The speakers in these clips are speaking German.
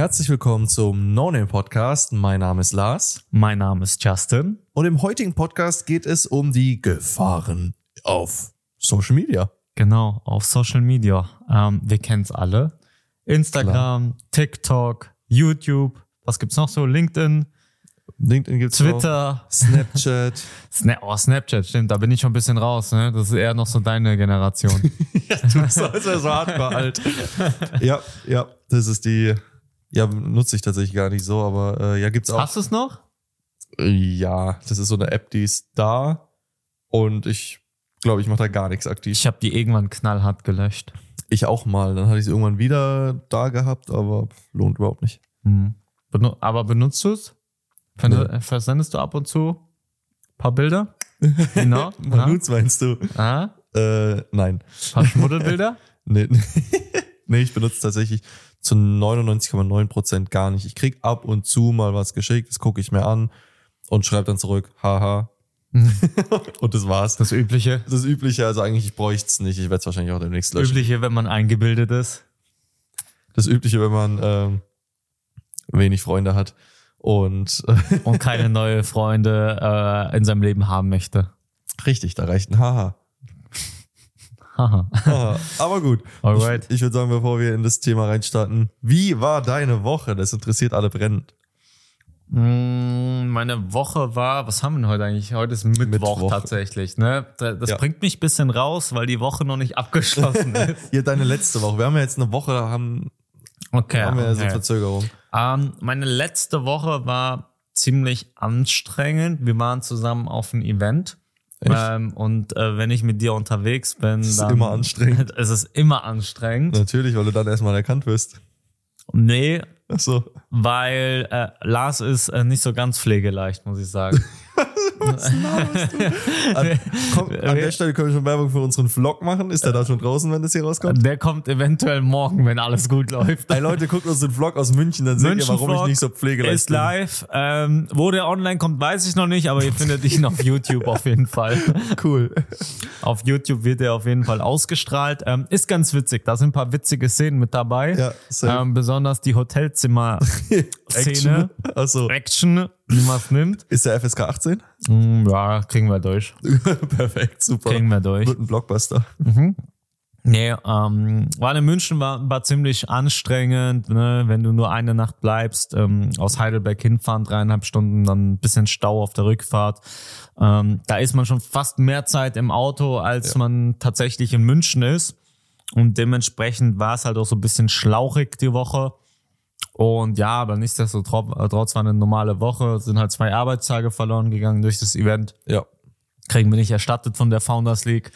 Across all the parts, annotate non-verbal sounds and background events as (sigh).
Herzlich willkommen zum No Name Podcast. Mein Name ist Lars Mein Name ist Justin. und im heutigen Podcast geht es um die Gefahren auf Social Media. Genau, auf Social Media. Ähm, wir kennen es alle. Instagram, TikTok, YouTube. Was gibt's noch so? LinkedIn, LinkedIn gibt's Twitter, auch, Snapchat. (laughs) Sna oh, Snapchat, stimmt. Da bin ich schon ein bisschen raus. Ne? Das ist eher noch so deine Generation. (laughs) ja, du bist also so hardcore alt. (laughs) Ja, ja, das ist die. Ja, nutze ich tatsächlich gar nicht so, aber äh, ja, gibt's auch. Hast du es noch? Ja, das ist so eine App, die ist da und ich glaube, ich mache da gar nichts aktiv. Ich habe die irgendwann knallhart gelöscht. Ich auch mal. Dann hatte ich sie irgendwann wieder da gehabt, aber lohnt überhaupt nicht. Hm. Benu aber benutzt du es? Nee. Versendest du ab und zu ein paar Bilder? Genau. (laughs) Manuts meinst du? Ah, Äh, nein. ein paar Schmuddelbilder? (laughs) Nee, nee ich benutze tatsächlich zu 99,9% gar nicht. Ich krieg ab und zu mal was geschickt, das gucke ich mir an und schreibe dann zurück, haha. (laughs) und das war's. Das Übliche. Das Übliche, also eigentlich ich bräuchte es nicht. Ich werde es wahrscheinlich auch demnächst löschen. Übliche, wenn man eingebildet ist. Das Übliche, wenn man ähm, wenig Freunde hat. Und äh, und keine neue Freunde äh, in seinem Leben haben möchte. richtig, da reicht ein Haha. Haha. Aber gut. (laughs) Alright. Ich, ich würde sagen, bevor wir in das Thema reinstarten, wie war deine Woche? Das interessiert alle brennend. Mm, Meine Woche war, was haben wir denn heute eigentlich? Heute ist Mittwoch, Mittwoch. tatsächlich. Ne? Da- Das Ja. bringt mich ein bisschen raus, weil die Woche noch nicht abgeschlossen (laughs) ist. Hier deine letzte Woche. Wir haben ja jetzt eine Woche, haben, Okay. haben wir ja so okay. Verzögerung. Ähm, meine letzte Woche war ziemlich anstrengend. Wir waren zusammen auf einem Event. Ähm, und äh, wenn ich mit dir unterwegs bin, ist dann immer anstrengend. (laughs) Es ist immer anstrengend. Natürlich, weil du dann erstmal erkannt wirst. Nee, Ach so. weil äh, Lars ist äh, nicht so ganz pflegeleicht, muss ich sagen. (laughs) An, komm, (laughs) an der Stelle können wir schon Werbung für unseren Vlog machen. Ist der da schon draußen, wenn das hier rauskommt? Der kommt eventuell morgen, wenn alles gut läuft. Hey Leute, guckt uns den Vlog aus München, dann seht ihr, warum ich nicht so pflegeleicht ist bin. live. Ähm, wo der online kommt, weiß ich noch nicht, aber ihr findet ihn auf YouTube auf jeden Fall. (laughs) Cool. Auf YouTube wird er auf jeden Fall ausgestrahlt. Ähm, ist ganz witzig. Da sind ein paar witzige Szenen mit dabei. Ja, ähm, besonders die Hotelzimmer-Szene. (laughs) Action. Achso. Action, wie man es nimmt. Ist der FSK 18? Mm, ja, kriegen wir durch. (laughs) Perfekt, super. Kriegen wir durch. Wird ein Blockbuster. Nee, ähm, war in München war, war ziemlich anstrengend, ne? wenn du nur eine Nacht bleibst, ähm, aus Heidelberg hinfahren, dreieinhalb Stunden, dann ein bisschen Stau auf der Rückfahrt. Ähm, da ist man schon fast mehr Zeit im Auto, als man tatsächlich in München ist. Und dementsprechend war es halt auch so ein bisschen schlauchig die Woche. Und ja, aber nichtsdestotrotz war eine normale Woche, sind halt zwei Arbeitstage verloren gegangen durch das Event. Ja. Kriegen wir nicht erstattet von der Founders League.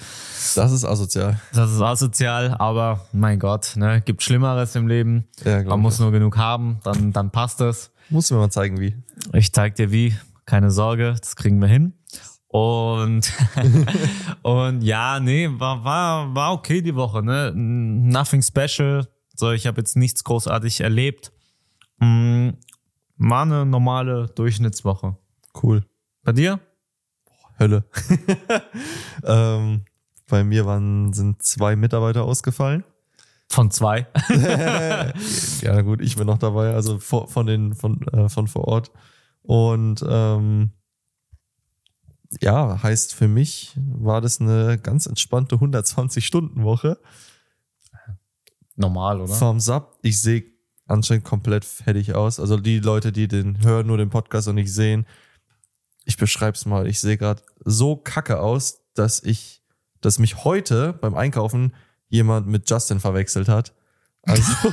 Das ist asozial. Das ist asozial, aber mein Gott, ne, gibt Schlimmeres im Leben. Ja, Man muss nur genug haben, dann, dann passt es. Muss mir mal zeigen, wie. Ich zeig dir wie, keine Sorge, das kriegen wir hin. Und, (laughs) und ja, nee, war, war, war okay die Woche, ne? Nothing special. So, ich habe jetzt nichts großartig erlebt. Mm, War eine normale Durchschnittswoche. Cool. Bei dir? Hölle. (laughs) ähm, bei mir waren, sind zwei Mitarbeiter ausgefallen. Von zwei. (laughs) (laughs) ja, gut, ich bin noch dabei, also von den, von, äh, von vor Ort. Und ähm, ja, heißt für mich war das eine ganz entspannte 120-Stunden-Woche. Normal, oder? Thumbs up. Ich sehe anscheinend komplett fertig aus. Also die Leute, die den hören, nur den Podcast und nicht sehen. Ich beschreib's mal. Ich sehe gerade so kacke aus, dass ich, dass mich heute beim Einkaufen jemand mit Justin verwechselt hat. Also, (laughs)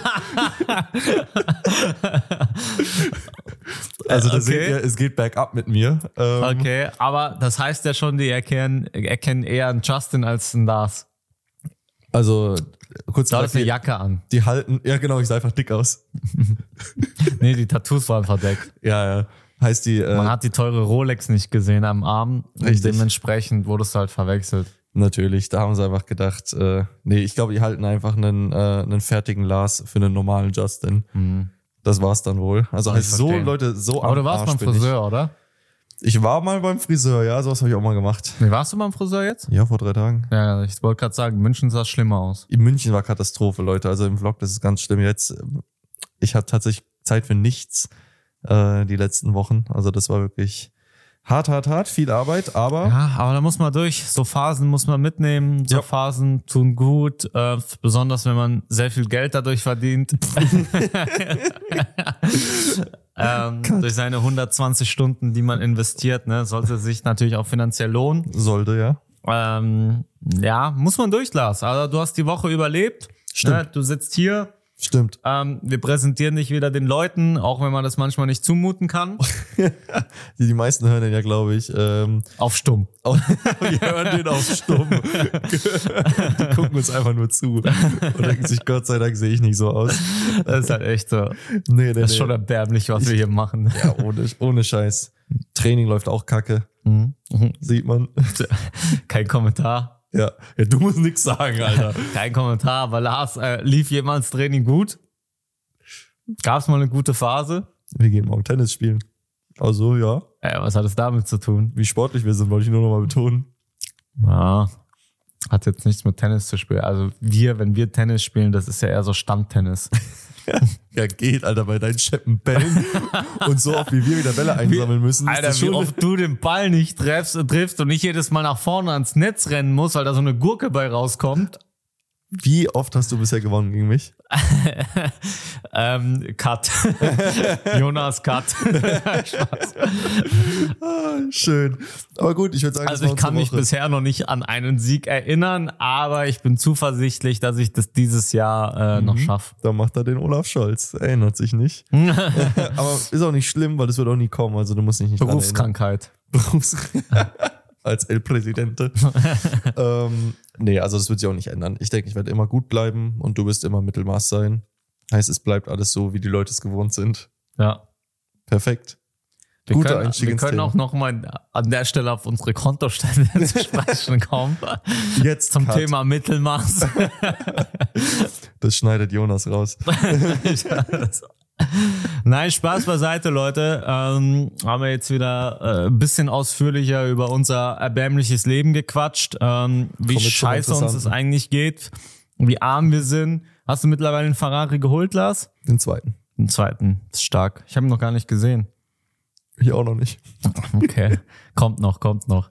also okay. seht ihr, es geht bergab mit mir. Ähm, Okay, aber das heißt ja schon, die erkennen, erkennen eher einen Justin als einen Lars. Also kurz gesagt, hast eine die, Jacke an. die halten, ja genau, ich sah einfach dick aus. (laughs) Nee, die Tattoos waren verdeckt. Ja, ja. Heißt die, Man äh, hat die teure Rolex nicht gesehen am Arm. Und Richtig. dementsprechend wurdest du halt verwechselt. Natürlich, da haben sie einfach gedacht, äh, nee, ich glaube, die halten einfach einen, äh, einen fertigen Lars für einen normalen Justin. Das war's dann wohl. Also heißt so. Leute, so Aber du warst beim. Friseur, oder? Ich war mal beim Friseur, ja, sowas habe ich auch mal gemacht. Nee, warst du beim Friseur jetzt? Ja, vor drei Tagen. Ja, ich wollte gerade sagen, München sah schlimmer aus. In München war Katastrophe, Leute. Also im Vlog, das ist ganz schlimm. Jetzt, ähm, ich habe tatsächlich Zeit für nichts äh, die letzten Wochen. Also das war wirklich hart, hart, hart, viel Arbeit, aber Ja, aber da muss man durch. So Phasen muss man mitnehmen. So Ja. Phasen tun gut, äh, besonders wenn man sehr viel Geld dadurch verdient. (laughs) (laughs) ähm, (laughs) durch seine 120 Stunden, die man investiert, ne, sollte sich natürlich auch finanziell lohnen. sollte ja. Ähm, ja, muss man durch, Lars. Also du hast die Woche überlebt. Stimmt. Ne, du sitzt hier. Stimmt. Ähm, wir präsentieren dich wieder den Leuten, auch wenn man das manchmal nicht zumuten kann. Die, (laughs) die meisten hören den ja, glaube ich, ähm, Auf stumm. (laughs) auf, die hören den auf stumm. (laughs) die gucken uns einfach nur zu und denken sich, Gott sei Dank sehe ich nicht so aus. Das ist halt echt so. Nee, nee, Das ist nee. schon erbärmlich, was wir hier machen. ja, ohne, ohne Scheiß. Training läuft auch kacke, Mhm. Mhm. sieht man. Kein Kommentar. Ja, ja du musst nix sagen, Alter. (laughs) Kein Kommentar, aber Lars, äh, lief jemals Training gut? Gab es mal eine gute Phase? Wir gehen morgen Tennis spielen. Also, ja, Äh, was hat es damit zu tun? wie sportlich wir sind, wollte ich nur noch mal betonen. Ja, hat jetzt nichts mit Tennis zu spielen. Also wir, wenn wir Tennis spielen, das ist ja eher so Standtennis. (laughs) (laughs) Ja, geht, Alter, bei deinen Scheppen bellen (laughs) und so oft wie wir wieder Bälle einsammeln müssen. Alter, wie oft du den Ball nicht triffst, triffst und nicht jedes Mal nach vorne ans Netz rennen musst, weil da so eine Gurke bei rauskommt. Wie oft hast du bisher gewonnen gegen mich? (laughs) Ähm, Cut. (laughs) Jonas Cut. (laughs) Spaß. Ah, schön. Aber gut, ich würde sagen, Also ich kann mich bisher noch nicht an einen Sieg erinnern, aber ich bin zuversichtlich, dass ich das dieses Jahr äh, noch schaffe. Da macht er den Olaf Scholz. Erinnert sich nicht. Aber ist auch nicht schlimm, weil das wird auch nie kommen. Also du musst dich nicht erinnern. Berufskrankheit. Als El Presidente. (laughs) ähm, nee, also das wird sich auch nicht ändern. Ich denke, ich werde immer gut bleiben und du wirst immer Mittelmaß sein. Heißt, es bleibt alles so, wie die Leute es gewohnt sind. Ja. Perfekt. Wir Guter können, Einstieg wir können Thema. auch noch mal an der Stelle auf unsere Kontostände (laughs) zu sprechen kommen. Jetzt Zum Cut. Thema Mittelmaß. (laughs) Das schneidet Jonas raus. (laughs) Nein, Spaß beiseite, Leute. Ähm, haben wir jetzt wieder äh, ein bisschen ausführlicher über unser erbärmliches Leben gequatscht, ähm, wie scheiße uns es eigentlich geht, wie arm wir sind. Hast du mittlerweile einen Ferrari geholt, Lars? Den zweiten. Den zweiten. Das ist stark. Ich habe ihn noch gar nicht gesehen. Ich auch noch nicht. Okay. (laughs) kommt noch, kommt noch.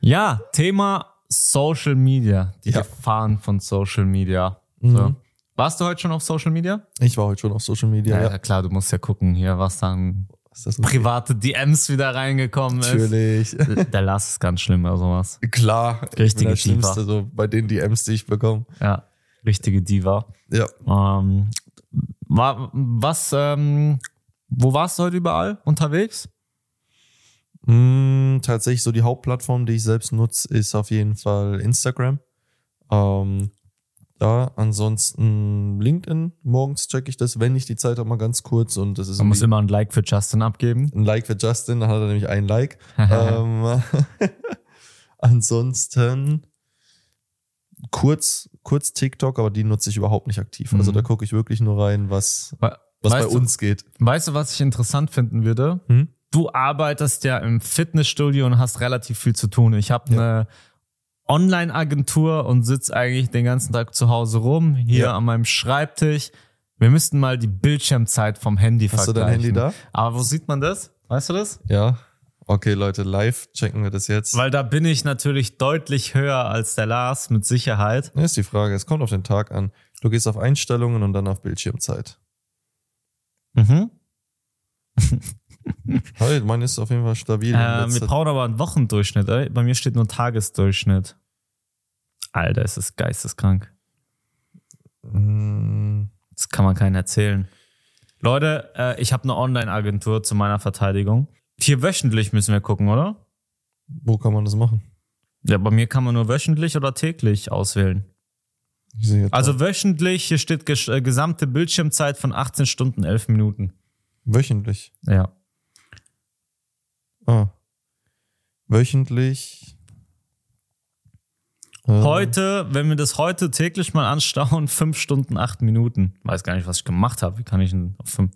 Ja, Thema Social Media. Die Ja. Gefahren von Social Media. So. Warst du heute schon auf Social Media? Ich war heute schon auf Social Media. Ja, Ja, klar, du musst ja gucken hier, was dann das? private DMs wieder reingekommen ist. Natürlich. (laughs) Der Last ist ganz schlimm oder sowas. Klar. ich bin Richtige der Schlimmste, Diva. so bei den DMs, die ich bekomme. Ja, richtige Diva. Ja. Ähm, war, was, ähm, wo warst du heute überall unterwegs? Mm, tatsächlich so die Hauptplattform, die ich selbst nutze, ist auf jeden Fall Instagram. Ähm, ja, ansonsten LinkedIn. Morgens checke ich das, wenn ich die Zeit habe, mal ganz kurz. Und das ist Man muss immer ein Like für Justin abgeben. ein Like für Justin, dann hat er nämlich ein Like. (laughs) ähm, (laughs) ansonsten kurz, kurz TikTok, aber die nutze ich überhaupt nicht aktiv. Also Mhm. da gucke ich wirklich nur rein, was, was weißt bei du, uns geht. Weißt du, was ich interessant finden würde? Hm? Du arbeitest ja im Fitnessstudio und hast relativ viel zu tun. Ich habe Ja. eine Online-Agentur und sitze eigentlich den ganzen Tag zu Hause rum, hier Ja. an meinem Schreibtisch. Wir müssten mal die Bildschirmzeit vom Handy Hast du vergleichen. dein Handy da? Aber wo sieht man das? Weißt du das? Ja. Okay, Leute, live checken wir das jetzt. Weil da bin ich natürlich deutlich höher als der Lars, mit Sicherheit. Das ist die Frage. Es kommt auf den Tag an. Du gehst auf Einstellungen und dann auf Bildschirmzeit. Mhm. (laughs) (laughs) Hey, meine ist auf jeden Fall stabil. Äh, wir brauchen aber einen Wochendurchschnitt. Ey. Bei mir steht nur Tagesdurchschnitt. Alter, es ist geisteskrank. Mm, Das kann man keinen erzählen. Leute, äh, ich habe eine Online-Agentur zu meiner Verteidigung. Hier wöchentlich müssen wir gucken, oder? wo kann man das machen? Ja, bei mir kann man nur wöchentlich oder täglich auswählen. Also wöchentlich, hier steht ges äh, gesamte Bildschirmzeit von 18 Stunden, 11 Minuten. wöchentlich. Ja. Ah. Wöchentlich. Äh, Heute, wenn wir das heute täglich mal anstauen, 5 (laughs) Stunden, 8 Minuten. Weiß gar nicht, was ich gemacht habe. Wie kann ich denn auf 5?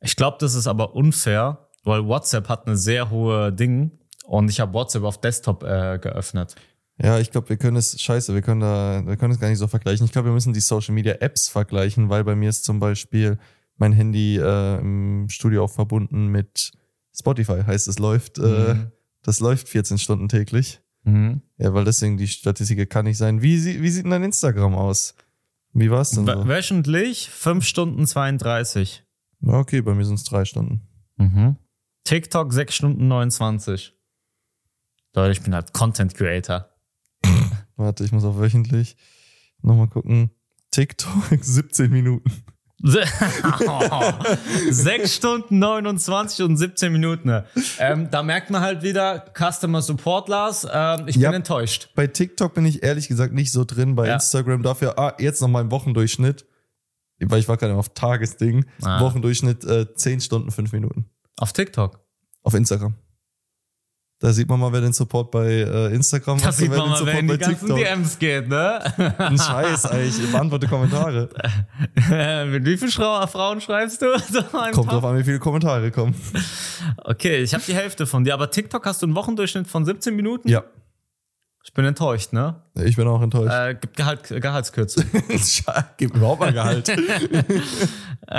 Ich glaube, das ist aber unfair, weil WhatsApp hat eine sehr hohe Ding und ich habe WhatsApp auf Desktop äh, geöffnet. Ja, ich glaube, wir können es, scheiße, wir können da, wir können es gar nicht so vergleichen. Ich glaube, wir müssen die Social Media Apps vergleichen, weil bei mir ist zum Beispiel mein Handy äh, im Studio auch verbunden mit Spotify, heißt es läuft, äh, Mhm. das läuft 14 Stunden täglich. Mhm. Ja, weil deswegen die Statistik kann nicht sein. Wie, wie sieht denn dein Instagram aus? Wie war's denn Wö- so? Wöchentlich 5 Stunden 32. Ja, okay, bei mir sind es drei Stunden. Mhm. TikTok 6 Stunden 29. Leute, ich bin halt Content Creator. (laughs) Warte, ich muss auf wöchentlich nochmal gucken. TikTok (laughs) 17 Minuten. 6 (laughs) Stunden 29 und 17 Minuten. Ähm, da merkt man halt wieder, Customer Support, Lars, ähm, ich Ja. bin enttäuscht. Bei TikTok bin ich ehrlich gesagt nicht so drin. Bei Ja. Instagram dafür, ah, jetzt noch mal im Wochendurchschnitt. Weil ich war gerade auf Tagesding. Ah. Wochendurchschnitt äh, 10 Stunden, 5 Minuten. Auf TikTok. Auf Instagram. Da sieht man mal, wer den Support bei äh, Instagram Da macht und sieht wer man den mal, wer in die bei ganzen DMs geht, ne? Ein Scheiß eigentlich. Ich (laughs) beantworte Kommentare. (laughs) Mit wie vielen Frauen schreibst du? (laughs) So Kommt drauf an, wie viele Kommentare kommen. Okay, ich habe die Hälfte von dir, aber TikTok hast du einen Wochendurchschnitt von 17 Minuten? Ja, Ich bin enttäuscht, ne? ich bin auch enttäuscht. Äh, gibt Gehalt, Gehaltskürzung. (laughs) Gib überhaupt mal Gehalt. (laughs) Äh,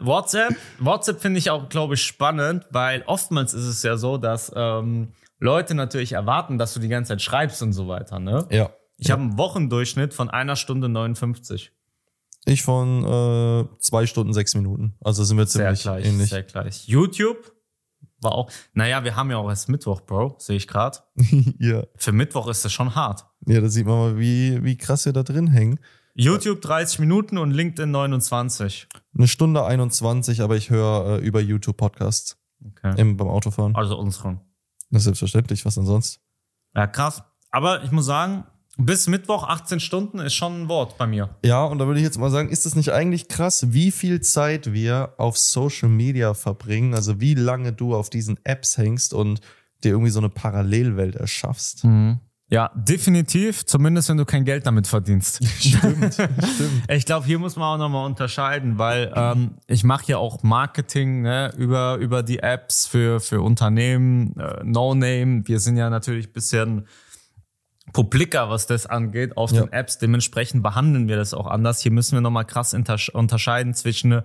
WhatsApp. WhatsApp finde ich auch, glaube ich, spannend, weil oftmals ist es ja so, dass ähm, Leute natürlich erwarten, dass du die ganze Zeit schreibst und so weiter. Ne? ja. Ich habe einen Wochendurchschnitt von einer Stunde 59. Ich von äh, zwei Stunden, sechs Minuten. Also sind wir Sehr ziemlich gleich, ähnlich. sehr gleich. YouTube war auch. Naja, wir haben ja auch erst Mittwoch, Bro, sehe ich gerade. (laughs) ja. Für Mittwoch ist das schon hart. ja, da sieht man mal, wie, wie krass wir da drin hängen. YouTube 30 Minuten und LinkedIn 29. Eine Stunde 21, aber ich höre äh, über YouTube Podcasts Okay. im, beim Autofahren. Also unseren. Das ist selbstverständlich, was denn sonst? Ja, krass. Aber ich muss sagen, bis Mittwoch 18 Stunden ist schon ein Wort bei mir. Ja, und da würde ich jetzt mal sagen, ist es nicht eigentlich krass, wie viel Zeit wir auf Social Media verbringen? Also wie lange du auf diesen Apps hängst und dir irgendwie so eine Parallelwelt erschaffst? Ja, definitiv. Zumindest wenn du kein Geld damit verdienst. (laughs) Stimmt, stimmt. (laughs) Ich glaube, hier muss man auch nochmal unterscheiden, weil ähm, ich mache ja auch Marketing ne, über, über die Apps für, für Unternehmen, äh, No-Name. Wir sind ja natürlich ein bisschen publiker, was das angeht, auf Ja. den Apps. Dementsprechend behandeln wir das auch anders. Hier müssen wir nochmal krass untersch- unterscheiden zwischen äh,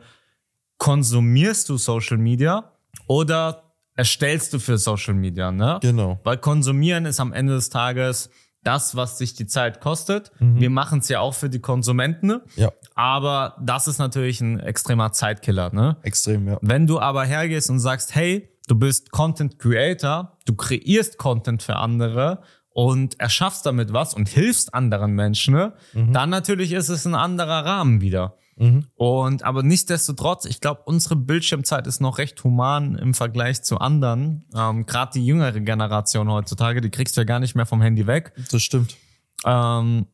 konsumierst du Social Media oder erstellst du für Social Media, ne? Genau. Weil konsumieren ist am Ende des Tages das, was sich die Zeit kostet. Mhm. Wir machen es ja auch für die Konsumenten? Ja, aber das ist natürlich ein extremer Zeitkiller. Ne? extrem, ja. Wenn du aber hergehst und sagst, hey, du bist Content Creator, du kreierst Content für andere und erschaffst damit was und hilfst anderen Menschen, ne? dann natürlich ist es ein anderer Rahmen wieder. Mhm. Und aber nichtsdestotrotz, ich glaube, unsere Bildschirmzeit ist noch recht human im Vergleich zu anderen. Ähm, Gerade die jüngere Generation heutzutage, die kriegst du ja gar nicht mehr vom Handy weg. Das stimmt. Ähm,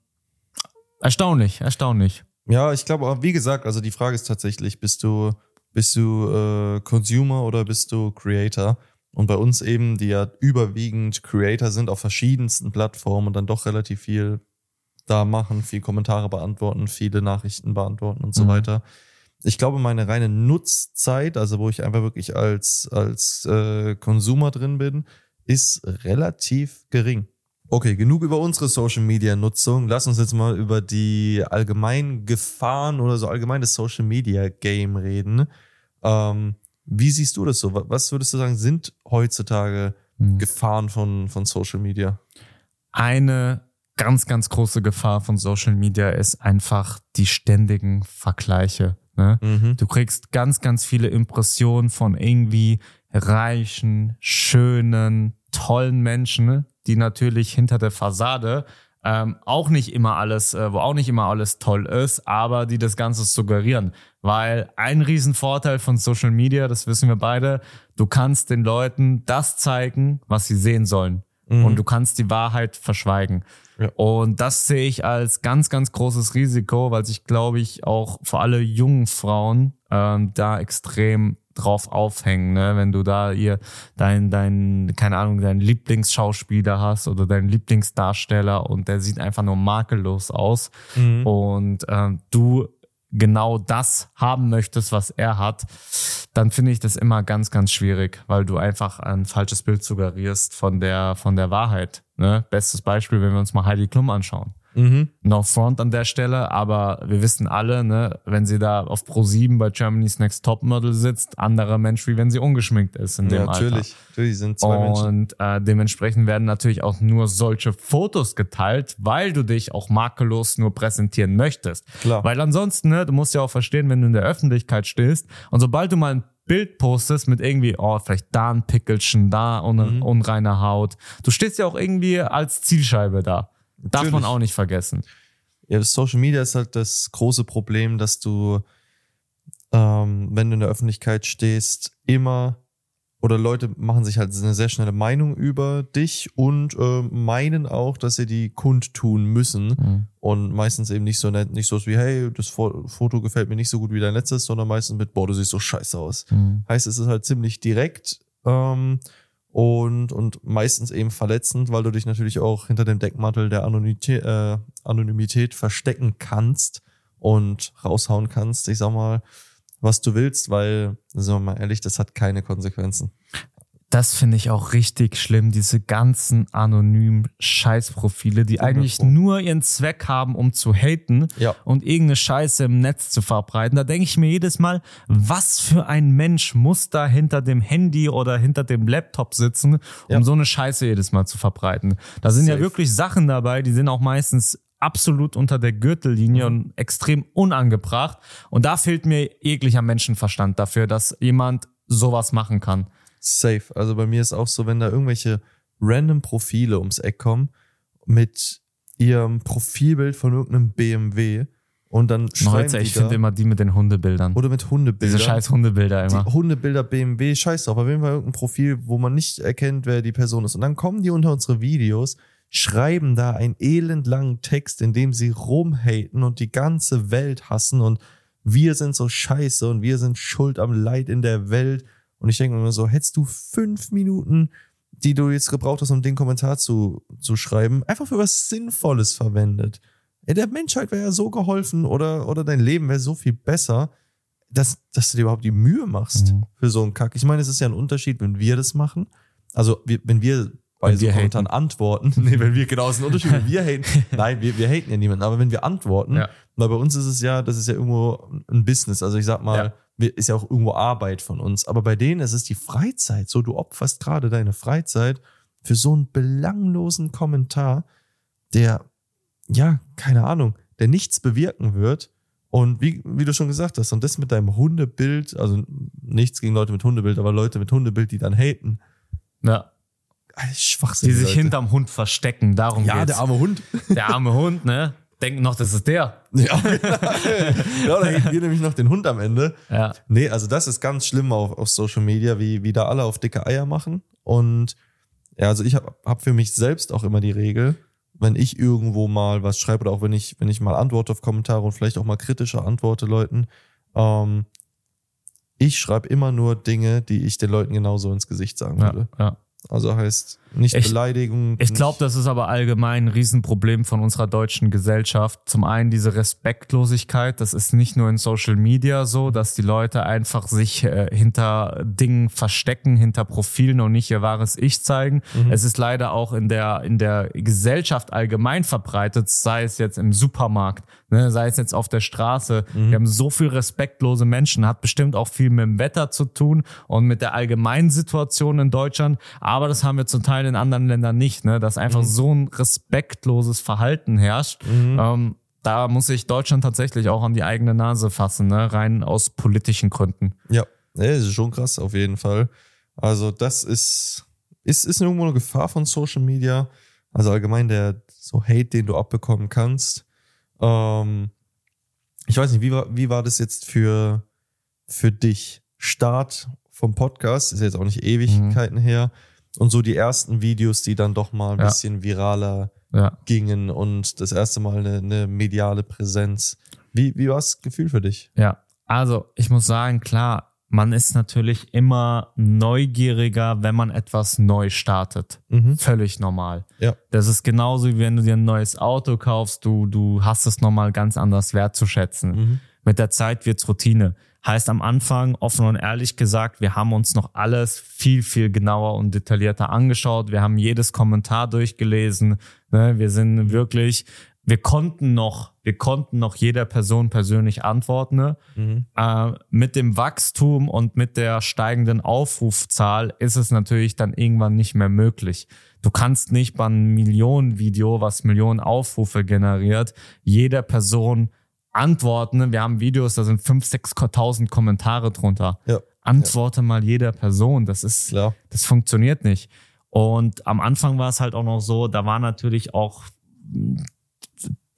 erstaunlich, erstaunlich. Ja, ich glaube, wie gesagt, also die Frage ist tatsächlich, bist du, bist du äh, Consumer oder bist du Creator? Und bei uns eben, die ja überwiegend Creator sind auf verschiedensten Plattformen und dann doch relativ viel da machen, viel Kommentare beantworten, viele Nachrichten beantworten und so Mhm. weiter. Ich glaube, meine reine Nutzzeit, also wo ich einfach wirklich als, als äh, Consumer drin bin, ist relativ gering. Okay, genug über unsere Social Media Nutzung. Lass uns jetzt mal über die allgemeinen Gefahren oder so allgemein das Social Media Game reden. Ähm, wie siehst du das so? Wa- Was würdest du sagen, sind heutzutage Mhm. Gefahren von, von Social Media? eine ganz, ganz große Gefahr von Social Media ist einfach die ständigen Vergleiche. Ne? Mhm. Du kriegst ganz, ganz viele Impressionen von irgendwie reichen, schönen, tollen Menschen, ne? die natürlich hinter der Fassade ähm, auch nicht immer alles, äh, wo auch nicht immer alles toll ist, aber die das Ganze suggerieren. Weil ein Riesenvorteil von Social Media, das wissen wir beide, du kannst den Leuten das zeigen, was sie sehen sollen. Und du kannst die Wahrheit verschweigen. Ja. Und das sehe ich als ganz, ganz großes Risiko, weil sich, glaube ich, auch für alle jungen Frauen ähm, da extrem drauf aufhängen, ne? wenn du da ihr dein, dein, keine Ahnung, deinen Lieblingsschauspieler hast oder deinen Lieblingsdarsteller und der sieht einfach nur makellos aus Mhm. und ähm, du genau das haben möchtest, was er hat, dann finde ich das immer ganz, ganz schwierig, weil du einfach ein falsches Bild suggerierst von der, von der Wahrheit. Ne? Bestes Beispiel, wenn wir uns mal Heidi Klum anschauen. Mhm. No front an der Stelle, aber wir wissen alle, ne, wenn sie da auf Pro7 bei Germany's Next Topmodel sitzt, anderer Mensch, wie wenn sie ungeschminkt ist in dem Ja, Alter. natürlich. Natürlich sind zwei Menschen. Und äh, dementsprechend werden natürlich auch nur solche Fotos geteilt, weil du dich auch makellos nur präsentieren möchtest. Klar. Weil ansonsten, ne, du musst ja auch verstehen, wenn du in der Öffentlichkeit stehst und sobald du mal ein Bild postest mit irgendwie, oh, vielleicht da ein Pickelchen, da un Mhm. unreine Haut. Du stehst ja auch irgendwie als Zielscheibe da. Darf man Natürlich. auch nicht vergessen. Ja, das Social Media ist halt das große Problem, dass du, ähm, wenn du in der Öffentlichkeit stehst, immer oder Leute machen sich halt eine sehr schnelle Meinung über dich und äh, meinen auch, dass sie die kundtun müssen Mhm. und meistens eben nicht so nett, nicht so wie, hey, das Fo- Foto gefällt mir nicht so gut wie dein letztes, sondern meistens mit, boah, du siehst so scheiße aus. Mhm. Heißt, es ist halt ziemlich direkt ähm, und, und meistens eben verletzend, weil du dich natürlich auch hinter dem Deckmantel der Anonymität, äh, Anonymität verstecken kannst und raushauen kannst, ich sag mal, was du willst, weil, sagen wir mal ehrlich, das hat keine Konsequenzen. Das finde ich auch richtig schlimm, diese ganzen anonymen Scheißprofile, die eigentlich nur ihren Zweck haben, um zu haten Ja. und irgendeine Scheiße im Netz zu verbreiten. Da denke ich mir jedes Mal, was für ein Mensch muss da hinter dem Handy oder hinter dem Laptop sitzen, um Ja. so eine Scheiße jedes Mal zu verbreiten. Da sind ja Safe. wirklich Sachen dabei, die sind auch meistens absolut unter der Gürtellinie Mhm. und extrem unangebracht. Und da fehlt mir jeglicher Menschenverstand dafür, dass jemand sowas machen kann. Safe. Also bei mir ist auch so, wenn da irgendwelche random Profile ums Eck kommen mit ihrem Profilbild von irgendeinem BMW und dann schreiben Heute, die ich finde immer die mit den Hundebildern. oder mit Hundebildern. Diese scheiß Hundebilder immer. die Hundebilder BMW, scheiß drauf, auf jeden Fall irgendein Profil, wo man nicht erkennt, wer die Person ist. Und dann kommen die unter unsere Videos, schreiben da einen elendlangen Text, in dem sie rumhaten und die ganze Welt hassen und wir sind so scheiße und wir sind schuld am Leid in der Welt. Und ich denke mir immer so, hättest du fünf Minuten, die du jetzt gebraucht hast, um den Kommentar zu, zu schreiben, einfach für was Sinnvolles verwendet. Ey, der Menschheit wäre ja so geholfen oder, oder dein Leben wäre so viel besser, dass, dass du dir überhaupt die Mühe machst Mhm. für so einen Kack. Ich meine, es ist ja ein Unterschied, wenn wir das machen. Also, wir, wenn wir bei Wenn so wir Kommentaren antworten. (laughs) nee, wenn wir, genau, es ist ein Unterschied, wenn wir haten. (laughs) Nein, wir, wir haten ja niemanden, aber wenn wir antworten, Ja. weil bei uns ist es ja, das ist ja irgendwo ein Business. Also ich sag mal, Ja. Ist ja auch irgendwo Arbeit von uns. Aber bei denen ist es die Freizeit. So, du opferst gerade deine Freizeit für so einen belanglosen Kommentar, der, ja, keine Ahnung, der nichts bewirken wird. Und wie, wie du schon gesagt hast, und das mit deinem Hundebild, also nichts gegen Leute mit Hundebild, aber Leute mit Hundebild, die dann haten, Ja. Schwachsinn. Die sich Leute. hinterm Hund verstecken, darum Ja, geht's. der arme Hund. der arme Hund, ne? Denken noch, das ist der. (laughs) Ja, genau, da (laughs) hätten wir nämlich noch den Hund am Ende. Ja. Nee, also das ist ganz schlimm auf, auf Social Media, wie, wie da alle auf dicke Eier machen. Und ja, also ich habe hab für mich selbst auch immer die Regel, wenn ich irgendwo mal was schreibe oder auch wenn ich, wenn ich mal antworte auf Kommentare und vielleicht auch mal kritischer antworte Leuten, ähm, ich schreibe immer nur Dinge, die ich den Leuten genauso ins Gesicht sagen würde. Ja, ja. Also heißt nicht Ich- Beleidigung. Ich glaube, das ist aber allgemein ein Riesenproblem von unserer deutschen Gesellschaft. Zum einen diese Respektlosigkeit, das ist nicht nur in Social Media so, dass die Leute einfach sich äh, hinter Dingen verstecken, hinter Profilen und nicht ihr wahres Ich zeigen. Es ist leider auch in der, in der Gesellschaft allgemein verbreitet, sei es jetzt im Supermarkt, ne, sei es jetzt auf der Straße. Wir haben so viel respektlose Menschen, hat bestimmt auch viel mit dem Wetter zu tun und mit der allgemeinen Situation in Deutschland. Aber das haben wir zum Teil in anderen Ländern nicht, ne? dass einfach so ein respektloses Verhalten herrscht. Ähm, da muss sich Deutschland tatsächlich auch an die eigene Nase fassen, ne? rein aus politischen Gründen. Ja, nee, das ist schon krass, auf jeden Fall. Also, das ist, ist, ist irgendwo eine Gefahr von Social Media. Also allgemein der so Hate, den du abbekommen kannst. Ähm, ich weiß nicht, wie war, wie war das jetzt für, für dich? Start vom Podcast, ist jetzt auch nicht Ewigkeiten her. Und so die ersten Videos, die dann doch mal ein Ja. bisschen viraler Ja. gingen und das erste Mal eine, eine mediale Präsenz. Wie, wie war das Gefühl für dich? Ja, also ich muss sagen, klar, man ist natürlich immer neugieriger, wenn man etwas neu startet. Mhm. Völlig normal. Ja. Das ist genauso wie wenn du dir ein neues Auto kaufst, du, du hast es nochmal ganz anders wertzuschätzen. Mhm. Mit der Zeit wird's Routine. Heißt am Anfang, offen und ehrlich gesagt, wir haben uns noch alles viel, viel genauer und detaillierter angeschaut. Wir haben jedes Kommentar durchgelesen. Ne? Wir sind wirklich wir konnten noch, wir konnten noch jeder Person persönlich antworten. Ne? Mhm. Äh, mit dem Wachstum und mit der steigenden Aufrufzahl ist es natürlich dann irgendwann nicht mehr möglich. Du kannst nicht bei einem Millionen-Video, was Millionen Aufrufe generiert, jeder Person antworten. Wir haben Videos, da sind 5.000, 6.000 Kommentare drunter. Ja. Antworte ja. mal jeder Person. Das ist, Klar. das funktioniert nicht. Und am Anfang war es halt auch noch so, da war natürlich auch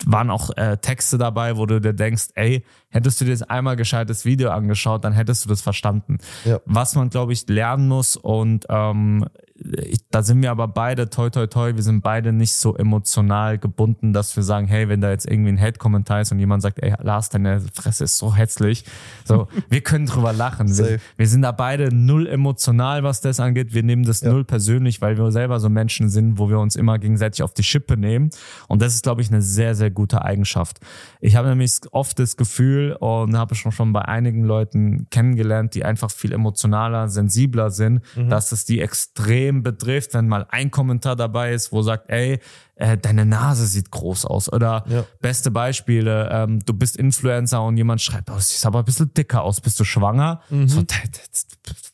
waren auch äh, Texte dabei, wo du dir denkst, ey, hättest du dir jetzt einmal gescheites Video angeschaut, dann hättest du das verstanden. Ja. Was man, glaube ich, lernen muss und ähm, ich, da sind wir aber beide, toi, toi, toi, wir sind beide nicht so emotional gebunden, dass wir sagen, hey, wenn da jetzt irgendwie ein Hate-Kommentar ist und jemand sagt, ey, Lars, deine Fresse ist so hässlich. So, (laughs) wir können drüber lachen. Wir, wir, sind da beide null emotional, was das angeht. Wir nehmen das ja. null persönlich, weil wir selber so Menschen sind, wo wir uns immer gegenseitig auf die Schippe nehmen. Und das ist, glaube ich, eine sehr, sehr gute Eigenschaft. Ich habe nämlich oft das Gefühl und habe schon, schon bei einigen Leuten kennengelernt, die einfach viel emotionaler, sensibler sind, mhm. dass es die extrem betrifft, wenn mal ein Kommentar dabei ist, wo sagt, ey, äh, deine Nase sieht groß aus. Oder ja. beste Beispiele, ähm, du bist Influencer und jemand schreibt, oh, siehst aber ein bisschen dicker aus, bist du schwanger? Mhm. So,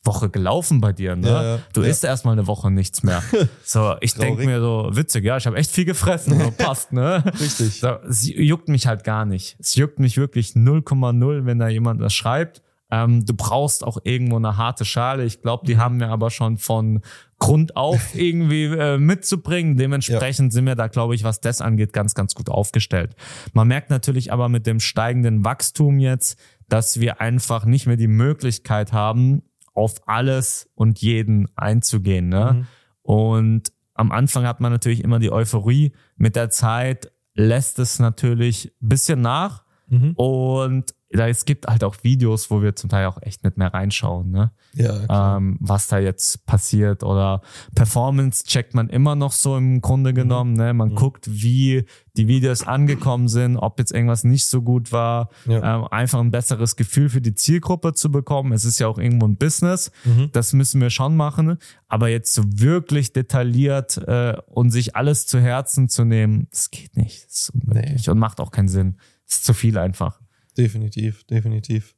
Woche gelaufen bei dir, ne? Ja, ja. Du isst erstmal eine Woche nichts mehr. (laughs) So, ich denke mir so, witzig, ja, ich habe echt viel gefressen, so, (laughs) passt, ne? Richtig. So, es juckt mich halt gar nicht. Es juckt mich wirklich 0,0, wenn da jemand das schreibt. Ähm, du brauchst auch irgendwo eine harte Schale. Ich glaube, die mhm. haben wir aber schon von Grund auf irgendwie äh, mitzubringen. Dementsprechend ja. sind wir da, glaube ich, was das angeht, ganz, ganz gut aufgestellt. Man merkt natürlich aber mit dem steigenden Wachstum jetzt, dass wir einfach nicht mehr die Möglichkeit haben, auf alles und jeden einzugehen. Ne? Mhm. Und am Anfang hat man natürlich immer die Euphorie. Mit der Zeit lässt es natürlich bisschen nach. Mhm. Und es gibt halt auch Videos, wo wir zum Teil auch echt nicht mehr reinschauen, ne? Ja, ähm, was da jetzt passiert oder Performance checkt man immer noch so im Grunde mhm. genommen, mhm. ne? Man mhm. guckt, wie die Videos angekommen sind, ob jetzt irgendwas nicht so gut war, ja. ähm, einfach ein besseres Gefühl für die Zielgruppe zu bekommen. Es ist ja auch irgendwo ein Business, mhm. das müssen wir schon machen, aber jetzt so wirklich detailliert äh, und sich alles zu Herzen zu nehmen, das geht nicht, das ist unmöglich nee. und macht auch keinen Sinn. Das ist zu viel einfach. Definitiv, definitiv.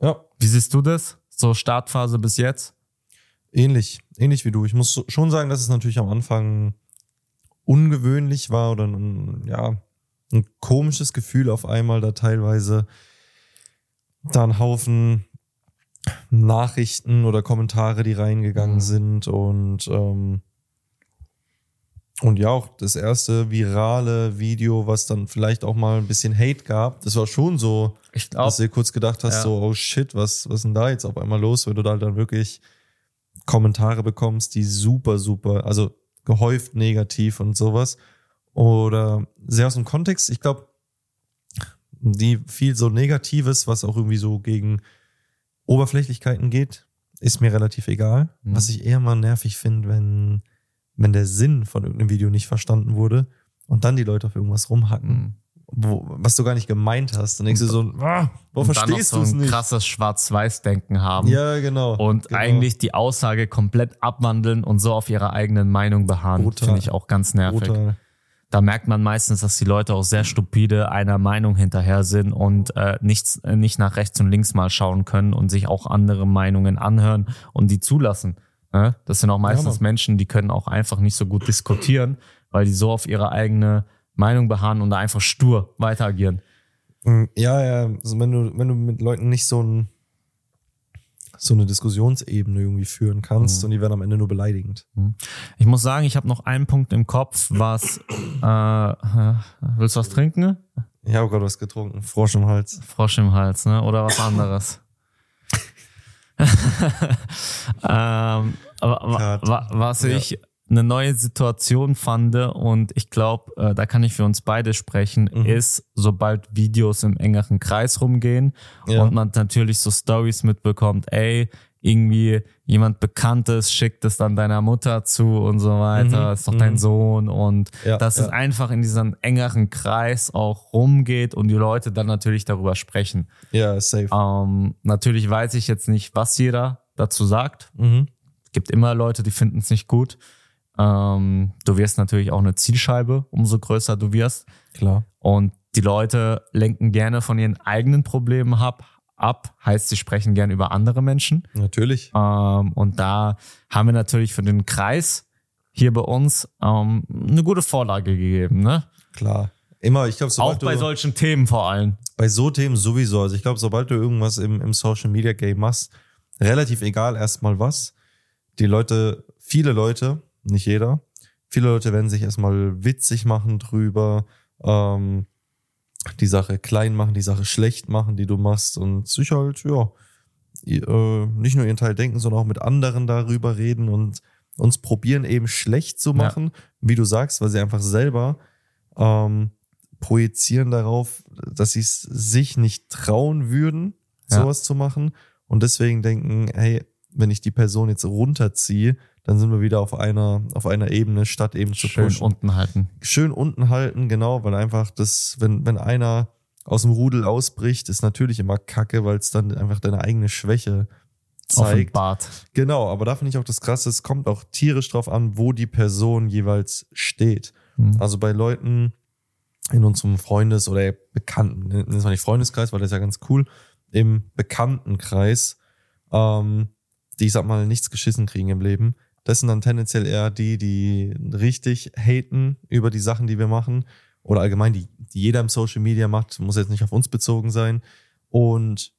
Ja. Wie siehst du das? So Startphase bis jetzt? Ähnlich, ähnlich wie du. Ich muss schon sagen, dass es natürlich am Anfang ungewöhnlich war oder ein, ja, ein komisches Gefühl auf einmal da teilweise da ein Haufen Nachrichten oder Kommentare, die reingegangen mhm. sind und ähm, und ja, auch das erste virale Video, was dann vielleicht auch mal ein bisschen Hate gab, das war schon so, glaub, dass du dir kurz gedacht hast, ja. so, oh shit, was, was ist denn da jetzt auf einmal los, wenn du da dann wirklich Kommentare bekommst, die super, super, also gehäuft negativ und sowas. Oder sehr aus dem Kontext, ich glaube, die viel so Negatives, was auch irgendwie so gegen Oberflächlichkeiten geht, ist mir relativ egal. Mhm. Was ich eher mal nervig finde, wenn wenn der Sinn von irgendeinem Video nicht verstanden wurde und dann die Leute auf irgendwas rumhacken, mhm. wo, was du gar nicht gemeint hast. Dann denkst du so, ah, wo verstehst du es so ein nicht? krasses Schwarz-Weiß-Denken haben. Ja, genau. Und genau. eigentlich die Aussage komplett abwandeln und so auf ihrer eigenen Meinung beharren, finde ich auch ganz nervig. Brutal. Da merkt man meistens, dass die Leute auch sehr stupide einer Meinung hinterher sind und äh, nichts, äh, nicht nach rechts und links mal schauen können und sich auch andere Meinungen anhören und die zulassen. Ne? Das sind auch meistens ja, Menschen, die können auch einfach nicht so gut diskutieren, weil die so auf ihre eigene Meinung beharren und da einfach stur weiter agieren. Mm, ja, ja, also wenn du, wenn du mit Leuten nicht so, ein, so eine Diskussionsebene irgendwie führen kannst mhm. und die werden am Ende nur beleidigend. Mhm. Ich muss sagen, ich habe noch einen Punkt im Kopf, was äh, willst du was trinken? Ich habe gerade was getrunken. Frosch im Hals. Frosch im Hals, ne? Oder was anderes. (laughs) ähm, aber was ich ja. eine neue Situation fand und ich glaube, äh, da kann ich für uns beide sprechen, mhm. ist, sobald Videos im engeren Kreis rumgehen ja. und man natürlich so Stories mitbekommt, ey, irgendwie jemand Bekanntes schickt es dann deiner Mutter zu und so weiter, Mhm, ist doch dein mhm. Sohn und Ja, dass es ja. einfach in diesem engeren Kreis auch rumgeht und die Leute dann natürlich darüber sprechen. Ja, safe. Ähm, natürlich weiß ich jetzt nicht, was jeder dazu sagt. Mhm. Es gibt immer Leute, die finden es nicht gut. Ähm, du wirst natürlich auch eine Zielscheibe, umso größer du wirst. Klar. Und die Leute lenken gerne von ihren eigenen Problemen ab, ab. Heißt, sie sprechen gerne über andere Menschen. Natürlich. Ähm, und da haben wir natürlich für den Kreis hier bei uns ähm, eine gute Vorlage gegeben. Ne? Klar. Immer, ich glaube, Auch bei du, solchen Themen vor allem. bei so Themen sowieso. Also ich glaube, sobald du irgendwas im, im Social Media Game machst, relativ egal erstmal was. Die Leute, viele Leute, nicht jeder, viele Leute werden sich erstmal witzig machen drüber, ähm, die Sache klein machen, die Sache schlecht machen, die du machst und sich halt, ja, äh, nicht nur ihren Teil denken, sondern auch mit anderen darüber reden und uns probieren eben schlecht zu Ja. machen, wie du sagst, weil sie einfach selber ähm, projizieren darauf, dass sie es sich nicht trauen würden, Ja. sowas zu machen und deswegen denken, hey, wenn ich die Person jetzt runterziehe, dann sind wir wieder auf einer auf einer Ebene, statt eben zu Schön pushen. unten halten. Schön unten halten, genau, weil einfach das, wenn wenn einer aus dem Rudel ausbricht, ist natürlich immer Kacke, weil es dann einfach deine eigene Schwäche zeigt. Offenbart. Genau, aber da finde ich auch das Krasse, es kommt auch tierisch drauf an, wo die Person jeweils steht. Mhm. Also bei Leuten in unserem Freundes- oder Bekannten, nennen wir nicht Freundeskreis, weil das ist ja ganz cool, im Bekanntenkreis, ähm, die, ich sag mal, nichts geschissen kriegen im Leben, das sind dann tendenziell eher die, die richtig haten über die Sachen, die wir machen oder allgemein, die, die jeder im Social Media macht, muss jetzt nicht auf uns bezogen sein. Und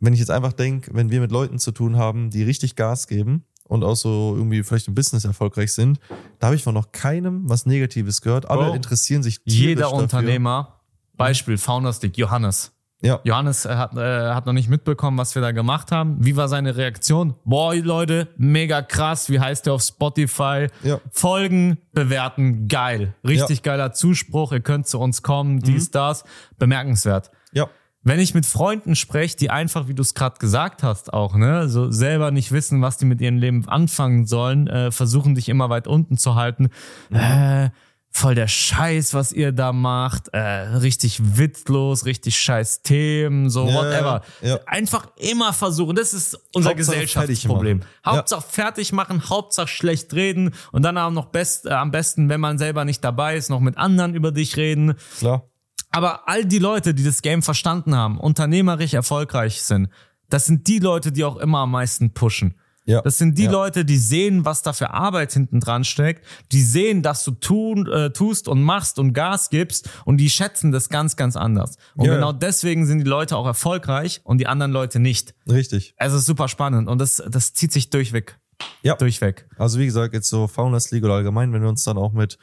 wenn ich jetzt einfach denke, wenn wir mit Leuten zu tun haben, die richtig Gas geben und auch so irgendwie vielleicht im Business erfolgreich sind, da habe ich von noch keinem was Negatives gehört. Alle Bro, interessieren sich tierisch Jeder dafür. Unternehmer, Beispiel Founderstick, Johannes. Ja, Johannes äh, hat, äh, hat noch nicht mitbekommen, was wir da gemacht haben. Wie war seine Reaktion? Boah, Leute, mega krass. Wie heißt der auf Spotify? Ja. Folgen, bewerten, geil. Richtig geiler Zuspruch. Ihr könnt zu uns kommen, dies, das. Bemerkenswert. ja, Wenn ich mit Freunden spreche, die einfach, wie du es gerade gesagt hast, auch, ne, so selber nicht wissen, was die mit ihrem Leben anfangen sollen, äh, versuchen dich immer weit unten zu halten. Äh, voll der Scheiß, was ihr da macht, äh, richtig witzlos, richtig scheiß Themen, so Ja, whatever. ja. Einfach immer versuchen. Das ist unser Hauptsache Gesellschaftsproblem. Hauptsache fertig machen, Hauptsache schlecht reden und dann auch noch best, äh, am besten, wenn man selber nicht dabei ist, noch mit anderen über dich reden. klar. Aber all die Leute, die das Game verstanden haben, unternehmerisch erfolgreich sind, das sind die Leute, die auch immer am meisten pushen. Ja. Das sind die ja. Leute, die sehen, was da für Arbeit hinten dran steckt, die sehen, dass du tun, äh, tust und machst und Gas gibst und die schätzen das ganz, ganz anders. Und Ja, genau deswegen sind die Leute auch erfolgreich und die anderen Leute nicht. Richtig. Es ist super spannend und das, das zieht sich durchweg. Ja. Durchweg. Also wie gesagt, jetzt so Founders League oder allgemein, wenn wir uns dann auch mit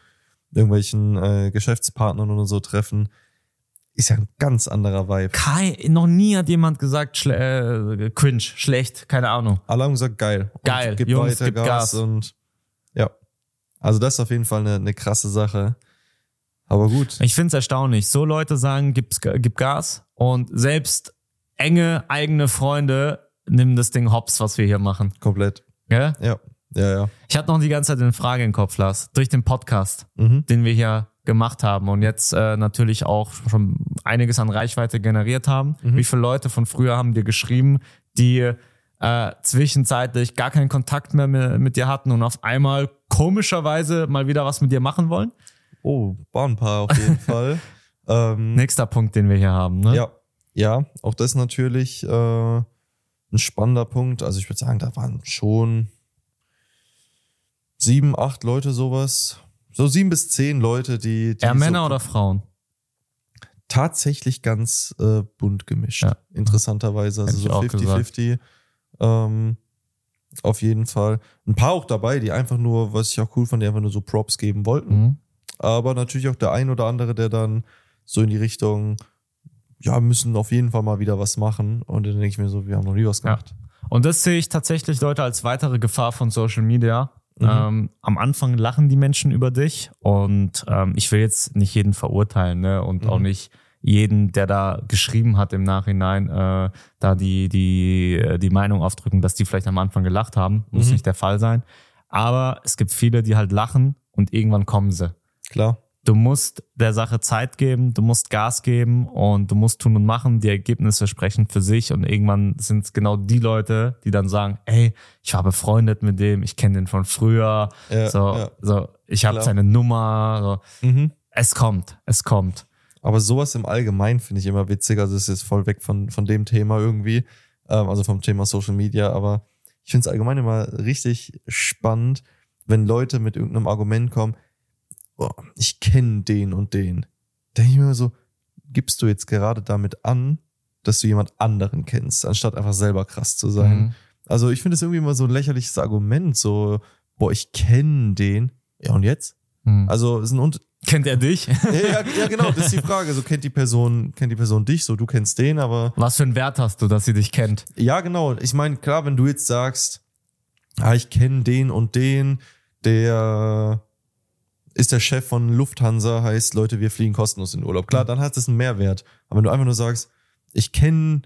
irgendwelchen äh, Geschäftspartnern oder so treffen, ist ja ein ganz anderer Vibe. Kai, noch nie hat jemand gesagt, schle äh, cringe, schlecht, keine Ahnung. Alle haben gesagt, geil. Und Geil, Gib Jungs, weiter gib Gas, Gas. und ja. Also das ist auf jeden Fall eine, eine krasse Sache. Aber gut. Ich finde es erstaunlich. So Leute sagen, gib's, gib Gas und selbst enge eigene Freunde nehmen das Ding hops, was wir hier machen. Komplett. Gell? Ja. Ja, ja. Ich hatte noch die ganze Zeit eine Frage im Kopf, Lars, durch den Podcast, Mhm. den wir hier gemacht haben und jetzt äh, natürlich auch schon einiges an Reichweite generiert haben. Wie viele Leute von früher haben dir geschrieben, die äh, zwischenzeitlich gar keinen Kontakt mehr mi- mit dir hatten und auf einmal komischerweise mal wieder was mit dir machen wollen? Oh, waren ein paar auf jeden (laughs) Fall. Ähm, Nächster Punkt, den wir hier haben. Ne? Ja, ja, auch das natürlich äh, ein spannender Punkt. Also ich würde sagen, da waren schon sieben, acht Leute sowas. So sieben bis zehn Leute, die, die Eher Männer so oder Frauen? tatsächlich ganz äh, bunt gemischt. Ja. Interessanterweise. Also Hätte ich so auch 50-50. Ähm, auf jeden Fall. Ein paar auch dabei, die einfach nur, was ich auch cool fand, die einfach nur so Props geben wollten. Mhm. Aber natürlich auch der ein oder andere, der dann so in die Richtung, ja, müssen auf jeden Fall mal wieder was machen. Und dann denke ich mir so, wir haben noch nie was Ja. gemacht. Und das sehe ich tatsächlich, Leute, als weitere Gefahr von Social Media. Mhm. Ähm, am Anfang lachen die Menschen über dich und ähm, ich will jetzt nicht jeden verurteilen ne? und Mhm. auch nicht jeden, der da geschrieben hat im Nachhinein, äh, da die, die, äh, die Meinung aufdrücken, dass die vielleicht am Anfang gelacht haben. Muss Mhm. nicht der Fall sein. Aber es gibt viele, die halt lachen und irgendwann kommen sie. Klar. Du musst der Sache Zeit geben, du musst Gas geben und du musst tun und machen. Die Ergebnisse sprechen für sich und irgendwann sind es genau die Leute, die dann sagen, ey, ich war befreundet mit dem, ich kenne den von früher, Ja, so, ja. so, ich habe seine Nummer. So. Mhm. Es kommt, es kommt. Aber sowas im Allgemeinen finde ich immer witzig. Also es ist jetzt voll weg von, von dem Thema irgendwie, ähm, also vom Thema Social Media. Aber ich finde es allgemein immer richtig spannend, wenn Leute mit irgendeinem Argument kommen, oh, ich kenne den und den. Denke ich mir immer so, gibst du jetzt gerade damit an, dass du jemand anderen kennst, anstatt einfach selber krass zu sein. Mhm. Also ich finde es irgendwie immer so ein lächerliches Argument, so, boah, ich kenne den. Ja, und jetzt? Mhm. Also es ist ein Unter Kennt er dich? (laughs) ja, ja, ja, genau, das ist die Frage. So kennt die Person, kennt die Person dich, so du kennst den, aber Was für einen Wert hast du, dass sie dich kennt? ja, genau. Ich meine, klar, wenn du jetzt sagst, ah, ich kenne den und den, der ist der Chef von Lufthansa, heißt, Leute, wir fliegen kostenlos in Urlaub. Klar, dann hat es einen Mehrwert. Aber wenn du einfach nur sagst, ich kenne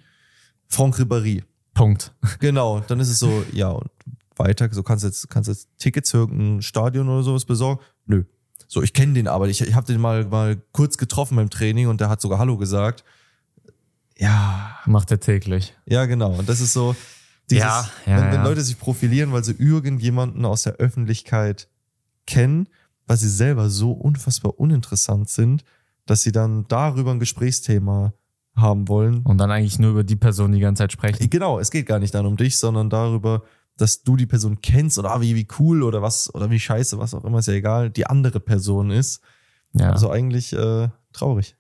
Franck Ribéry, Punkt. (laughs) genau, dann ist es so, ja, und weiter, so kannst du jetzt, kannst jetzt Tickets für irgendein Stadion oder sowas besorgen? Nö. So, ich kenne den aber, ich, ich habe den mal, mal kurz getroffen beim Training und der hat sogar Hallo gesagt. Ja, Macht er täglich. ja, genau. Und das ist so, dieses, Ja, ja, wenn, wenn ja. Leute sich profilieren, weil sie irgendjemanden aus der Öffentlichkeit kennen, weil sie selber so unfassbar uninteressant sind, dass sie dann darüber ein Gesprächsthema haben wollen. Und dann eigentlich nur über die Person die ganze Zeit sprechen. Genau, es geht gar nicht dann um dich, sondern darüber, dass du die Person kennst oder ah, wie, wie cool oder was oder wie scheiße, was auch immer, ist ja egal, die andere Person ist. Ja. Also eigentlich äh, traurig.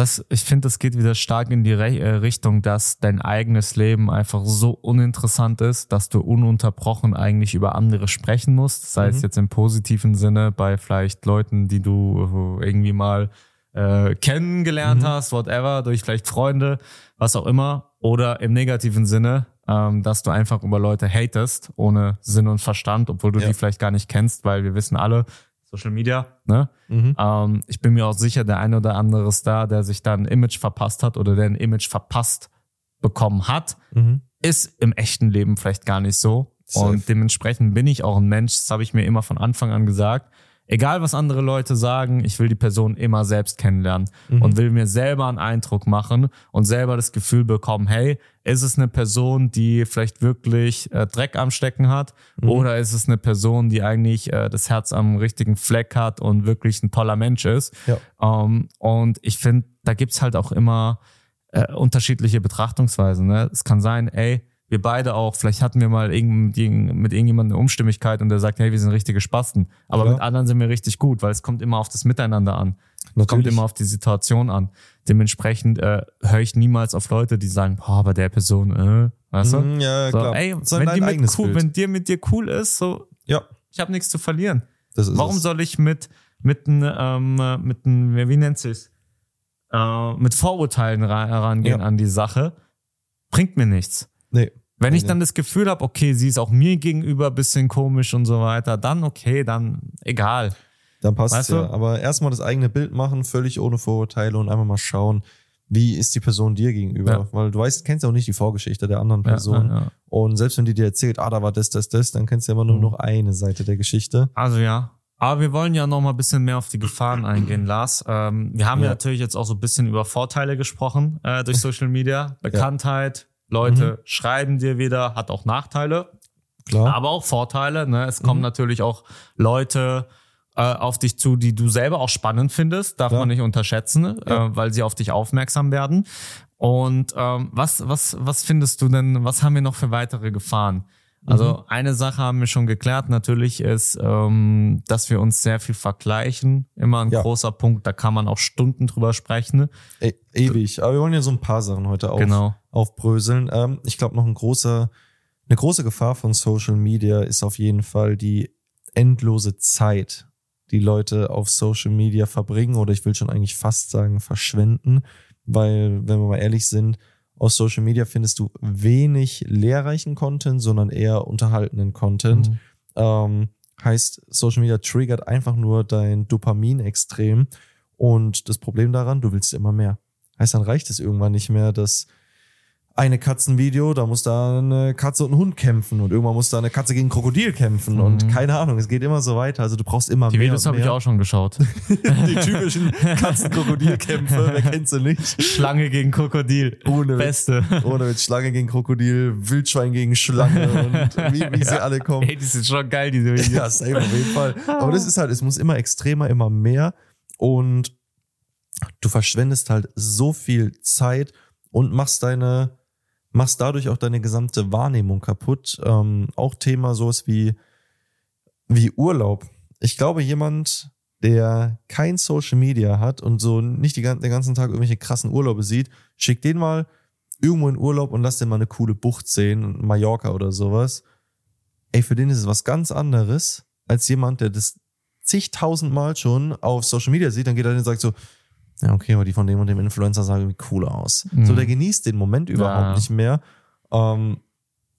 Das, ich finde, das geht wieder stark in die Re äh, Richtung, dass dein eigenes Leben einfach so uninteressant ist, dass du ununterbrochen eigentlich über andere sprechen musst. Sei es Mhm. jetzt im positiven Sinne bei vielleicht Leuten, die du äh, irgendwie mal äh, kennengelernt Mhm. hast, whatever, durch vielleicht Freunde, was auch immer. Oder im negativen Sinne, ähm, dass du einfach über Leute hatest, ohne Sinn und Verstand, obwohl du Ja. die vielleicht gar nicht kennst, weil wir wissen alle, Social Media, ne? Mhm. Ähm, ich bin mir auch sicher, der ein oder andere Star, der sich da ein Image verpasst hat oder der ein Image verpasst bekommen hat, Mhm. ist im echten Leben vielleicht gar nicht so. Safe. Und dementsprechend bin ich auch ein Mensch, das habe ich mir immer von Anfang an gesagt. Egal, was andere Leute sagen, ich will die Person immer selbst kennenlernen Mhm. und will mir selber einen Eindruck machen und selber das Gefühl bekommen, hey, ist es eine Person, die vielleicht wirklich äh, Dreck am Stecken hat Mhm. oder ist es eine Person, die eigentlich äh, das Herz am richtigen Fleck hat und wirklich ein toller Mensch ist? Ja. Ähm, und ich finde, da gibt's halt auch immer äh, unterschiedliche Betrachtungsweisen. Ne? Es kann sein, ey, wir beide auch, vielleicht hatten wir mal irgend, mit irgendjemandem eine Umstimmigkeit und der sagt, hey, wir sind richtige Spasten. Aber Klar. mit anderen sind wir richtig gut, weil es kommt immer auf das Miteinander an. Es kommt Natürlich. immer auf die Situation an. Dementsprechend äh, höre ich niemals auf Leute, die sagen, boah, bei der Person, äh, weißt du? Mhm, ja, So, klar. ey, So wenn, dein die mit cool, Bild. wenn dir mit dir cool ist, so, ja, ich habe nichts zu verlieren. Warum es. soll ich mit mit n, ähm, äh, mit n, wie nennt sich's? Äh, mit Vorurteilen ra- herangehen Ja. an die Sache? Bringt mir nichts. Nee. Wenn ich dann das Gefühl habe, okay, sie ist auch mir gegenüber ein bisschen komisch und so weiter, dann okay, dann egal. Dann passt Weißt ja. du? Aber erstmal das eigene Bild machen, völlig ohne Vorurteile und einfach mal schauen, wie ist die Person dir gegenüber. Ja. Weil du weißt, kennst ja auch nicht die Vorgeschichte der anderen Person. Ja, ja. Und selbst wenn die dir erzählt, ah, da war das, das, das, dann kennst du ja immer nur Mhm. noch eine Seite der Geschichte. Also ja. Aber wir wollen ja noch mal ein bisschen mehr auf die Gefahren eingehen, Lars. Ähm, wir haben ja. Ja. natürlich jetzt auch so ein bisschen über Vorteile gesprochen äh, durch (laughs) Social Media. Bekanntheit, Leute Mhm. schreiben dir wieder, hat auch Nachteile. Klar. aber auch Vorteile. Ne? Es kommen Mhm. natürlich auch Leute äh, auf dich zu, die du selber auch spannend findest, darf Klar. man nicht unterschätzen, Ja. äh, weil sie auf dich aufmerksam werden. Und ähm, was, was, was findest du denn, was haben wir noch für weitere Gefahren? Also Mhm. eine Sache haben wir schon geklärt, natürlich ist, ähm, dass wir uns sehr viel vergleichen. Immer ein Ja. großer Punkt, da kann man auch Stunden drüber sprechen. E ewig. Aber wir wollen ja so ein paar Sachen heute auf, Genau. aufbröseln. Ähm, ich glaube, noch ein großer, eine große Gefahr von Social Media ist auf jeden Fall die endlose Zeit, die Leute auf Social Media verbringen oder ich will schon eigentlich fast sagen verschwenden, weil, wenn wir mal ehrlich sind, aus Social Media findest du wenig lehrreichen Content, sondern eher unterhaltenden Content. Mhm. Ähm, heißt, Social Media triggert einfach nur dein Dopamin extrem Und das Problem daran, du willst immer mehr. Heißt, dann reicht es irgendwann nicht mehr, dass eine Katzenvideo, da muss da eine Katze und ein Hund kämpfen und irgendwann muss da eine Katze gegen ein Krokodil kämpfen Mhm. und keine Ahnung, es geht immer so weiter. Also du brauchst immer Die mehr. Videos und habe ich auch schon geschaut. (laughs) Die typischen Katzen-Krokodil-Kämpfe, wer kennt sie nicht? Schlange gegen Krokodil. Ohne. Beste. Oder mit Schlange gegen Krokodil, Wildschwein gegen Schlange und wie, wie sie alle kommen. Ey, die sind schon geil, diese Videos. Ja, safe auf jeden Fall. Aber das ist halt, es muss immer extremer, immer mehr und du verschwendest halt so viel Zeit und machst deine, machst dadurch auch deine gesamte Wahrnehmung kaputt. Ähm, auch Thema sowas wie, wie Urlaub. Ich glaube, jemand, der kein Social Media hat und so nicht die, den ganzen Tag irgendwelche krassen Urlaube sieht, schickt den mal irgendwo in Urlaub und lass den mal eine coole Bucht sehen, Mallorca oder sowas. Ey, für den ist es was ganz anderes als jemand, der das zigtausendmal schon auf Social Media sieht, dann geht er hin und sagt so, ja, okay, aber die von dem und dem Influencer sahen irgendwie cooler aus. Mhm. So, der genießt den Moment überhaupt Ja. nicht mehr. Ähm,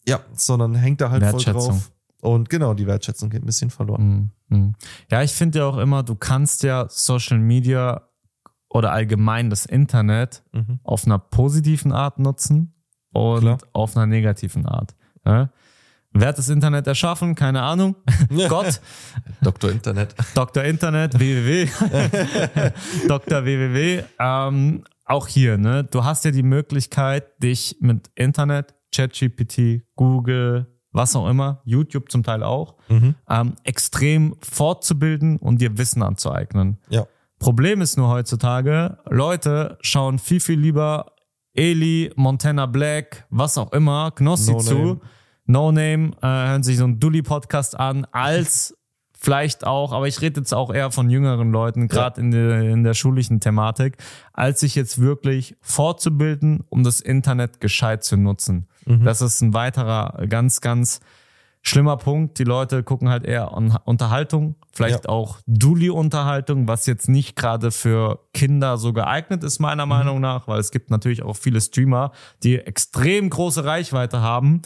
ja, sondern hängt da halt voll Wertschätzung. drauf. Und genau, die Wertschätzung geht ein bisschen verloren. Mhm. Mhm. Ja, ich finde ja auch immer, du kannst ja Social Media oder allgemein das Internet Mhm. auf einer positiven Art nutzen und Klar. auf einer negativen Art. Ja? Wer hat das Internet erschaffen? Keine Ahnung. Gott, Dr. Internet. Dr. Internet, www. Dr. www. Ähm, auch hier, ne? Du hast ja die Möglichkeit, dich mit Internet, ChatGPT, Google, was auch immer, YouTube zum Teil auch, Mhm. ähm, extrem fortzubilden und dir Wissen anzueignen. Ja. Problem ist nur heutzutage, Leute schauen viel, viel lieber Eli, Montana Black, was auch immer, Knossi No zu, Name. No Name, äh, hören sich so einen Dully-Podcast an, als vielleicht auch, aber ich rede jetzt auch eher von jüngeren Leuten, gerade in, der, in der schulischen Thematik, als sich jetzt wirklich fortzubilden, um das Internet gescheit zu nutzen. Das ist ein weiterer ganz, ganz schlimmer Punkt. Die Leute gucken halt eher an Unterhaltung, vielleicht Ja. auch Dulli-Unterhaltung, was jetzt nicht gerade für Kinder so geeignet ist, meiner Meinung nach, weil es gibt natürlich auch viele Streamer, die extrem große Reichweite haben,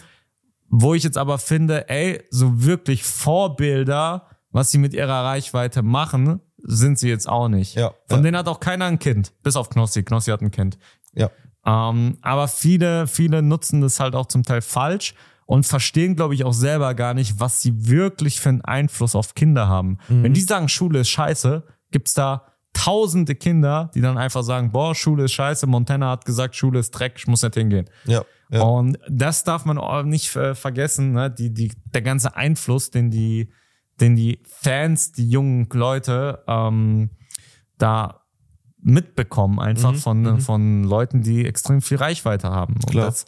wo ich jetzt aber finde, ey, so wirklich Vorbilder, was sie mit ihrer Reichweite machen, sind sie jetzt auch nicht. Ja, Von ja. denen hat auch keiner ein Kind, bis auf Knossi. Knossi hat ein Kind. Ja. Ähm, aber viele, viele nutzen das halt auch zum Teil falsch und verstehen, glaube ich, auch selber gar nicht, was sie wirklich für einen Einfluss auf Kinder haben. Wenn die sagen, Schule ist scheiße, gibt's da tausende Kinder, die dann einfach sagen, boah, Schule ist scheiße, Montana hat gesagt, Schule ist Dreck, ich muss nicht hingehen. Ja. Ja. Und das darf man auch nicht äh, vergessen, ne? die, die, der ganze Einfluss, den die, den die Fans, die jungen Leute ähm, da mitbekommen, einfach Mhm, von, von Leuten, die extrem viel Reichweite haben. Und Klar. das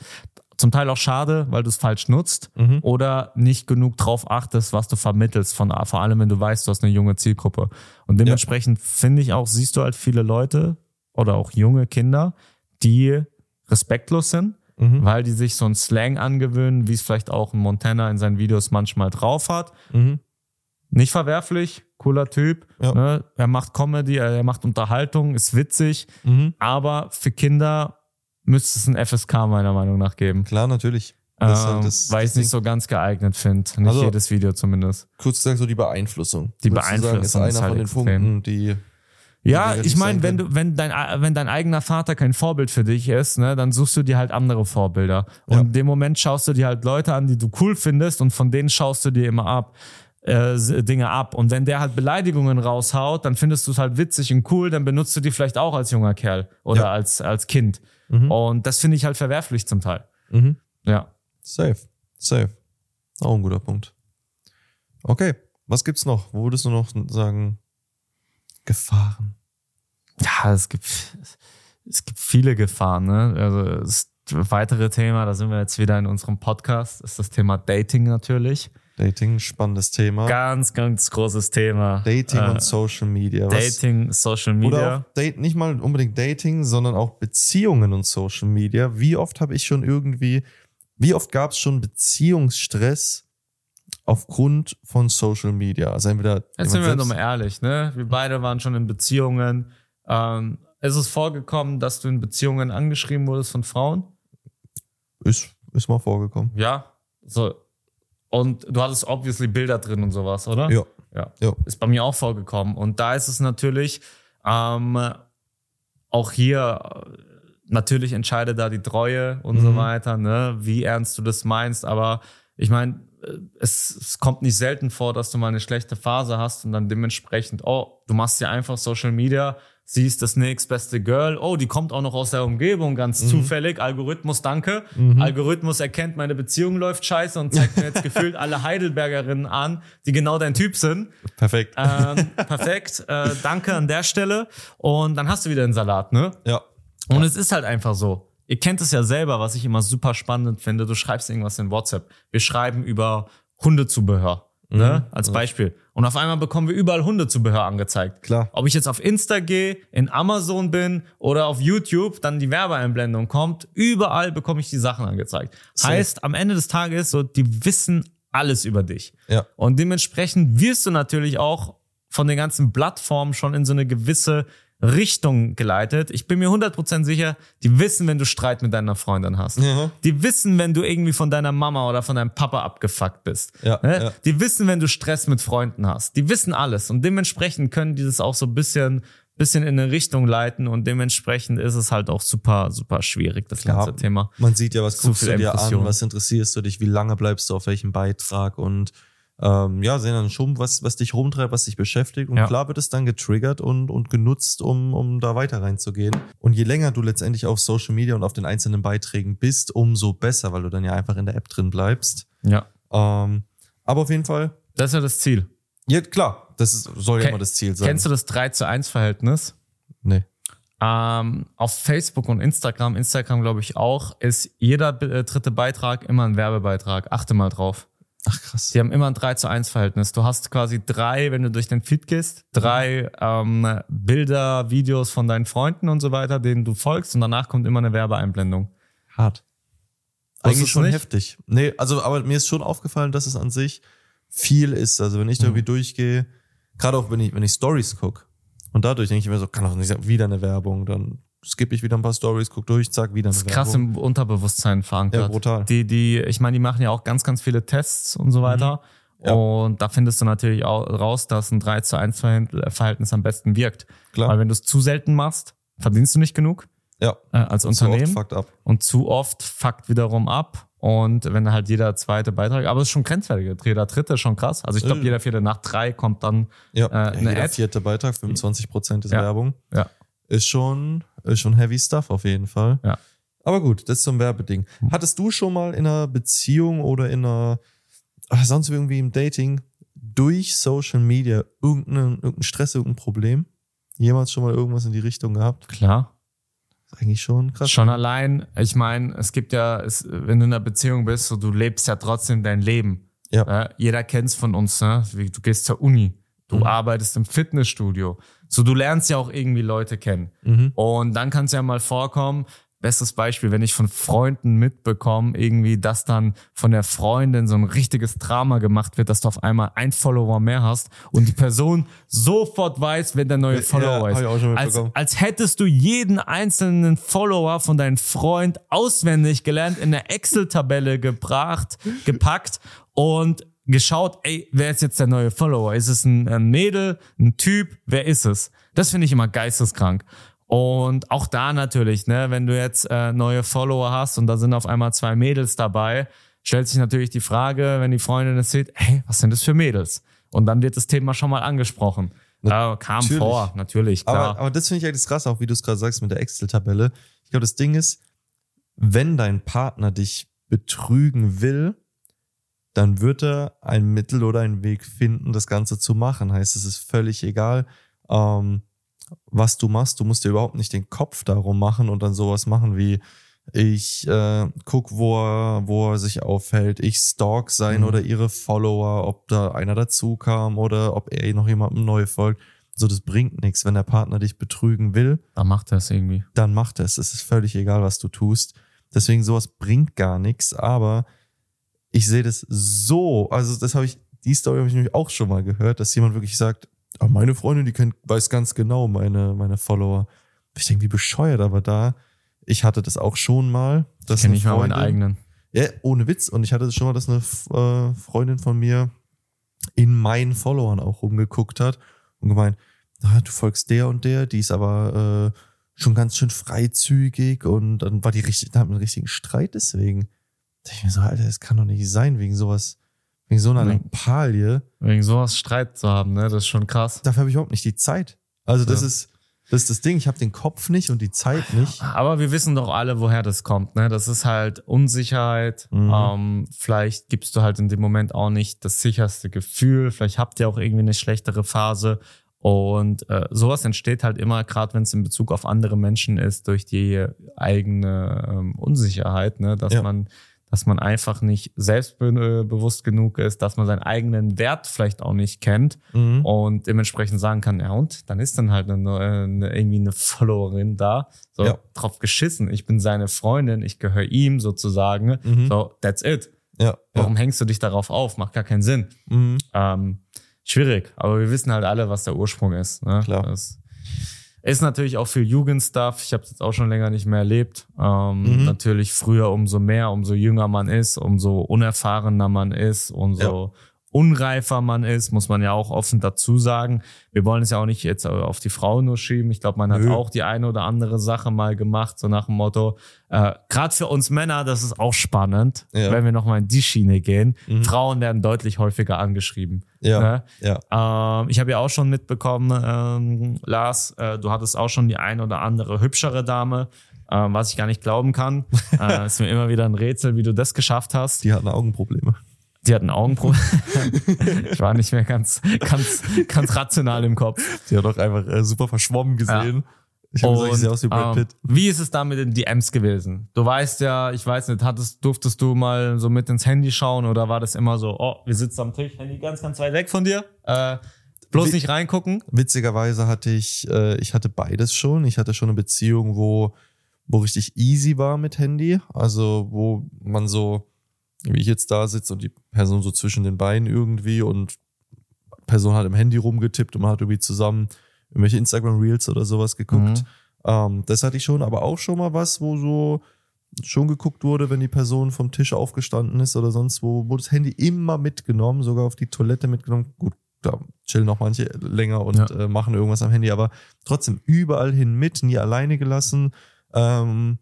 zum Teil auch schade, weil du es falsch nutzt Mhm. oder nicht genug drauf achtest, was du vermittelst, von, vor allem wenn du weißt, du hast eine junge Zielgruppe. Und dementsprechend finde ich auch, siehst du halt viele Leute oder auch junge Kinder, die respektlos sind, Mhm. weil die sich so einen Slang angewöhnen, wie es vielleicht auch ein Montana in seinen Videos manchmal drauf hat. Mhm. Nicht verwerflich, cooler Typ. Ja. Ne? Er macht Comedy, er macht Unterhaltung, ist witzig, Mhm. aber für Kinder müsste es ein FSK meiner Meinung nach geben. Klar, natürlich. Das Ähm, halt das- weil ich es nicht so ganz geeignet finde. Nicht Also- jedes Video zumindest. kurz gesagt, so die Beeinflussung. Die Würdest du sagen, Beeinflussung ist einer ist halt von den extrem. Punkten, die. Ja, ich meine, wenn du, wenn dein, wenn dein eigener Vater kein Vorbild für dich ist, ne, dann suchst du dir halt andere Vorbilder. Und Ja. in dem Moment schaust du dir halt Leute an, die du cool findest und von denen schaust du dir immer ab. Äh, Dinge ab. Und wenn der halt Beleidigungen raushaut, dann findest du es halt witzig und cool, dann benutzt du die vielleicht auch als junger Kerl oder Ja. als, als Kind. Mhm. Und das finde ich halt verwerflich zum Teil. Mhm. Ja. Safe. Safe. Auch ein guter Punkt. Okay. Was gibt's noch? Wo würdest du noch sagen? Gefahren. Ja, es gibt, es gibt viele Gefahren, ne? Also das weitere Thema, da sind wir jetzt wieder in unserem Podcast, ist das Thema Dating natürlich. Dating, spannendes Thema. Ganz, ganz großes Thema. Dating Äh, und Social Media. Was, Dating, Social Oder Media. auch Date, nicht mal unbedingt Dating, sondern auch Beziehungen und Social Media. Wie oft habe ich schon irgendwie, wie oft gab es schon Beziehungsstress aufgrund von Social Media? Also entweder Jetzt sind wir jemand doch mal selbst- ehrlich, ne? Wir beide waren schon in Beziehungen. Ähm, ist es vorgekommen, dass du in Beziehungen angeschrieben wurdest von Frauen? ist, ist mal vorgekommen. Ja. So. Und du hattest obviously Bilder drin und sowas, oder? Ja. Ja. Ja. Ist bei mir auch vorgekommen. Und da ist es natürlich, Ähm, auch hier äh, natürlich entscheidet da die Treue und so Mhm. weiter, ne? wie ernst du das meinst. Aber ich meine, äh, es, es kommt nicht selten vor, dass du mal eine schlechte Phase hast und dann dementsprechend, oh, du machst ja einfach Social Media, siehst das nächstbeste Girl, oh, die kommt auch noch aus der Umgebung, ganz Mhm. zufällig, Algorithmus, danke. Algorithmus erkennt, meine Beziehung läuft scheiße und zeigt mir jetzt (laughs) gefühlt alle Heidelbergerinnen an, die genau dein Typ sind. Perfekt. Ähm, (laughs) perfekt, äh, danke an der Stelle. Und dann hast du wieder den Salat, ne? ja. Und es ist halt einfach so. Ihr kennt es ja selber, was ich immer super spannend finde. Du schreibst irgendwas in WhatsApp. Wir schreiben über Hundezubehör, ne? Als Beispiel. Und auf einmal bekommen wir überall Hundezubehör angezeigt. Klar. Ob ich jetzt auf Insta gehe, in Amazon bin oder auf YouTube, dann die Werbeeinblendung kommt, überall bekomme ich die Sachen angezeigt. Safe. Heißt, am Ende des Tages, so, die wissen alles über dich. Ja. Und dementsprechend wirst du natürlich auch von den ganzen Plattformen schon in so eine gewisse Richtung geleitet. Ich bin mir 100% sicher, die wissen, wenn du Streit mit deiner Freundin hast. Ja. Die wissen, wenn du irgendwie von deiner Mama oder von deinem Papa abgefuckt bist. Ja, Ne? ja. Die wissen, wenn du Stress mit Freunden hast. Die wissen alles. Und dementsprechend können die das auch so ein bisschen, bisschen in eine Richtung leiten. Und dementsprechend ist es halt auch super, super schwierig, das ganze Thema. Man sieht ja, was guckst du dir an, was interessierst du dich, wie lange bleibst du auf welchem Beitrag und ähm, ja, sehen dann schon, was, was dich rumtreibt, was dich beschäftigt. Und Ja. klar wird es dann getriggert und, und genutzt, um, um da weiter reinzugehen. Und je länger du letztendlich auf Social Media und auf den einzelnen Beiträgen bist, umso besser, weil du dann ja einfach in der App drin bleibst. Ja. Ähm, aber auf jeden Fall, Das ist ja das Ziel. ja klar, das ist, soll ja immer das Ziel sein. Kennst du das 3 zu 1 Verhältnis? Nee. Ähm, auf Facebook und Instagram, Instagram glaube ich auch, ist jeder äh, dritte Beitrag immer ein Werbebeitrag. Achte mal drauf. Ach krass. Die haben immer ein 3 zu 1 Verhältnis. Du hast quasi drei, wenn du durch den Feed gehst, drei ähm, Bilder, Videos von deinen Freunden und so weiter, denen du folgst und danach kommt immer eine Werbeeinblendung. Hart. Eigentlich Wusstest du schon nicht? heftig. Nee, also, aber mir ist schon aufgefallen, dass es an sich viel ist. Also, wenn ich da irgendwie durchgehe, gerade auch wenn ich, wenn ich Stories guck und dadurch denke ich mir so, kann doch nicht sein, wieder eine Werbung, dann skippe ich wieder ein paar Stories, guck durch, zack, wieder Das ist krass im Unterbewusstsein verankert. Ja, brutal. Die, die, ich meine, die machen ja auch ganz, ganz viele Tests und so weiter. Mhm. Ja. Und da findest du natürlich auch raus, dass ein 3 zu 1 Verhält- Verhältnis am besten wirkt. Klar. Weil wenn du es zu selten machst, verdienst du nicht genug Ja. äh, als oft Unternehmen. fucked up. und zu oft fuckt wiederum ab. Und wenn halt jeder zweite Beitrag, aber es ist schon grenzwertig. Jeder dritte ist schon krass. Also ich glaube, Äh. jeder vierte nach drei kommt dann Ja, Äh, eine jeder Ad. vierte Beitrag, 25 Prozent ist Ja. Werbung. Ja. Ist schon, ist schon heavy stuff auf jeden Fall. Ja. Aber gut, das zum Werbeding. Hattest du schon mal in einer Beziehung oder in einer, sonst irgendwie im Dating durch Social Media irgendeinen, irgendeinen Stress, irgendein Problem? Jemals schon mal irgendwas in die Richtung gehabt? klar. Ist eigentlich schon krass. Schon allein, ich meine, es gibt ja, es, wenn du in einer Beziehung bist, so, du lebst ja trotzdem dein Leben. Ja. Ja, jeder kennt's von uns, ne? Wie, Du gehst zur Uni, du Mhm. arbeitest im Fitnessstudio. So, du lernst ja auch irgendwie Leute kennen. Mhm. Und dann kann es ja mal vorkommen, bestes Beispiel, wenn ich von Freunden mitbekomme, irgendwie, dass dann von der Freundin so ein richtiges Drama gemacht wird, dass du auf einmal ein Follower mehr hast und die Person sofort weiß, wenn der neue Ja, Follower hab ist. als, als hättest du jeden einzelnen Follower von deinem Freund auswendig gelernt, in eine Excel-Tabelle gebracht, gepackt und geschaut, ey, wer ist jetzt der neue Follower? Ist es ein, ein Mädel, ein Typ? Wer ist es? Das finde ich immer geisteskrank. Und auch da natürlich, ne, wenn du jetzt äh, neue Follower hast und da sind auf einmal zwei Mädels dabei, stellt sich natürlich die Frage, wenn die Freundin es sieht, hey, was sind das für Mädels? Und dann wird das Thema schon mal angesprochen. Äh, kam Natürlich. vor, natürlich, klar. Aber, aber das finde ich eigentlich krass, auch wie du es gerade sagst mit der Excel-Tabelle. Ich glaube, das Ding ist, wenn dein Partner dich betrügen will, dann wird er ein Mittel oder einen Weg finden, das Ganze zu machen. Heißt, es ist völlig egal, ähm, was du machst. Du musst dir überhaupt nicht den Kopf darum machen und dann sowas machen wie ich äh, guck, wo er, wo er sich aufhält. Ich stalk sein Mhm. oder ihre Follower, ob da einer dazu kam oder ob er noch jemandem neu folgt. So, das bringt nichts. Wenn der Partner dich betrügen will, da macht er es irgendwie. dann macht er es. Es ist völlig egal, was du tust. Deswegen sowas bringt gar nichts. Aber ich sehe das so. Also das habe ich, die Story habe ich nämlich auch schon mal gehört, dass jemand wirklich sagt, ah, meine Freundin, die kennt, weiß ganz genau meine meine Follower. Ich denke, wie bescheuert, aber da. Ich hatte das auch schon mal. Dass Kenne eine ich mal meinen eigenen. ja, ohne Witz. Und ich hatte das schon mal, dass eine äh, Freundin von mir in meinen Followern auch rumgeguckt hat und gemeint, ah, du folgst der und der, die ist aber äh, schon ganz schön freizügig und dann war die richtig, da hatten wir einen richtigen Streit deswegen. Da dachte ich mir so, Alter, das kann doch nicht sein, wegen sowas, wegen so einer Nee. Lappalie. Wegen sowas Streit zu haben, ne? Das ist schon krass. Dafür habe ich überhaupt nicht die Zeit. Also das Ja. ist, das ist das Ding, ich habe den Kopf nicht und die Zeit nicht. Aber wir wissen doch alle, woher das kommt. Ne? Das ist halt Unsicherheit. Mhm. Ähm, vielleicht gibst du halt in dem Moment auch nicht das sicherste Gefühl. Vielleicht habt ihr auch irgendwie eine schlechtere Phase. Und äh, sowas entsteht halt immer, gerade wenn es in Bezug auf andere Menschen ist, durch die eigene ähm, Unsicherheit, ne? dass Ja. man dass man einfach nicht selbstbewusst genug ist, dass man seinen eigenen Wert vielleicht auch nicht kennt Mhm. und dementsprechend sagen kann, ja und, dann ist dann halt eine, eine, irgendwie eine Followerin da, so Ja. drauf geschissen, ich bin seine Freundin, ich gehöre ihm sozusagen, Mhm. so, that's it. Ja, Warum hängst du dich darauf auf? Macht gar keinen Sinn. ja. Mhm. Ähm, schwierig, aber wir wissen halt alle, was der Ursprung ist. Ne? Klar. Das ist natürlich auch viel Jugendstuff. Ich habe es jetzt auch schon länger nicht mehr erlebt. Ähm, Mhm. Natürlich früher umso mehr, umso jünger man ist, umso unerfahrener man ist, umso unreifer man ist, muss man ja auch offen dazu sagen. Wir wollen es ja auch nicht jetzt auf die Frau nur schieben. Ich glaube, man hat Nö. auch die eine oder andere Sache mal gemacht, so nach dem Motto, äh, gerade für uns Männer, das ist auch spannend, Ja. wenn wir nochmal in die Schiene gehen. Mhm. Frauen werden deutlich häufiger angeschrieben. Ja, Ne? ja. Ähm, ich habe ja auch schon mitbekommen, ähm, Lars, äh, du hattest auch schon die ein oder andere hübschere Dame, ähm, was ich gar nicht glauben kann. (laughs) äh, ist mir immer wieder ein Rätsel, wie du das geschafft hast. Die hatten Augenprobleme. Die hatten Augenprobleme. (laughs) ich war nicht mehr ganz, ganz, ganz rational im Kopf. Die hat auch einfach äh, super verschwommen gesehen. Ich habe gesagt, ich sehe aus wie Brad ähm, Pitt. wie ist es da mit den DMs gewesen? Du weißt ja, ich weiß nicht, hattest, durftest du mal so mit ins Handy schauen oder war das immer so, oh, wir sitzen am Tisch, Handy ganz, ganz weit weg von dir? Äh, bloß nicht reingucken? Witzigerweise hatte ich, äh, ich hatte beides schon. Ich hatte schon eine Beziehung, wo, wo richtig easy war mit Handy. Also, wo man so, wie ich jetzt da sitze und die Person so zwischen den Beinen irgendwie und Person hat im Handy rumgetippt und man hat irgendwie zusammen irgendwelche Instagram Reels oder sowas geguckt. Ähm, das hatte ich schon, aber auch schon mal was, wo so schon geguckt wurde, wenn die Person vom Tisch aufgestanden ist oder sonst wo, wurde das Handy immer mitgenommen, sogar auf die Toilette mitgenommen. Gut, da chillen auch manche länger und Ja. äh, machen irgendwas am Handy, aber trotzdem überall hin mit, nie alleine gelassen. Ähm,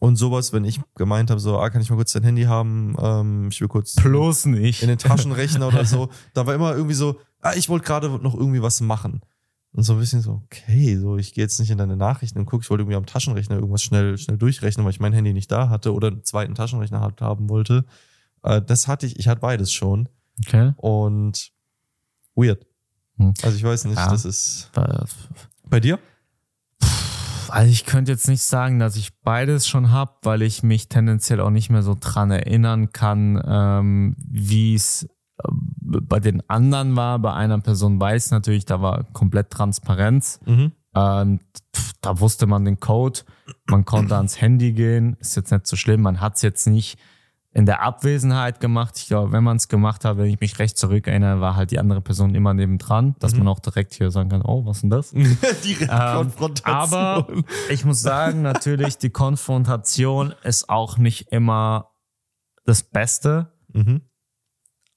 und sowas, wenn ich gemeint habe, so, ah, kann ich mal kurz dein Handy haben? Ähm, ich will kurz Bloß nicht. in den Taschenrechner (laughs) oder so. Da war immer irgendwie so, ah, ich wollte gerade noch irgendwie was machen. Und so ein bisschen so, okay, so, ich gehe jetzt nicht in deine Nachrichten und gucke, ich wollte irgendwie am Taschenrechner irgendwas schnell, schnell durchrechnen, weil ich mein Handy nicht da hatte oder einen zweiten Taschenrechner hat, haben wollte. Äh, das hatte ich, ich hatte beides schon. Okay. Und weird. Hm. Also ich weiß nicht, Ja. das ist. Bei dir? Also ich könnte jetzt nicht sagen, dass ich beides schon hab, weil ich mich tendenziell auch nicht mehr so dran erinnern kann, ähm, wie es äh, bei den anderen war. Bei einer Person weiß natürlich, da war komplett Transparenz. Mhm. Ähm, da wusste man den Code, man konnte ans Handy gehen, ist jetzt nicht so schlimm, man hat es jetzt nicht in der Abwesenheit gemacht. Ich glaube, wenn man es gemacht hat, wenn ich mich recht zurückerinnere, war halt die andere Person immer nebendran, dass Mhm. man auch direkt hier sagen kann, oh, was ist denn das? (laughs) Direkt Ähm, Konfrontation. aber ich muss sagen, natürlich, die Konfrontation ist auch nicht immer das Beste. mhm.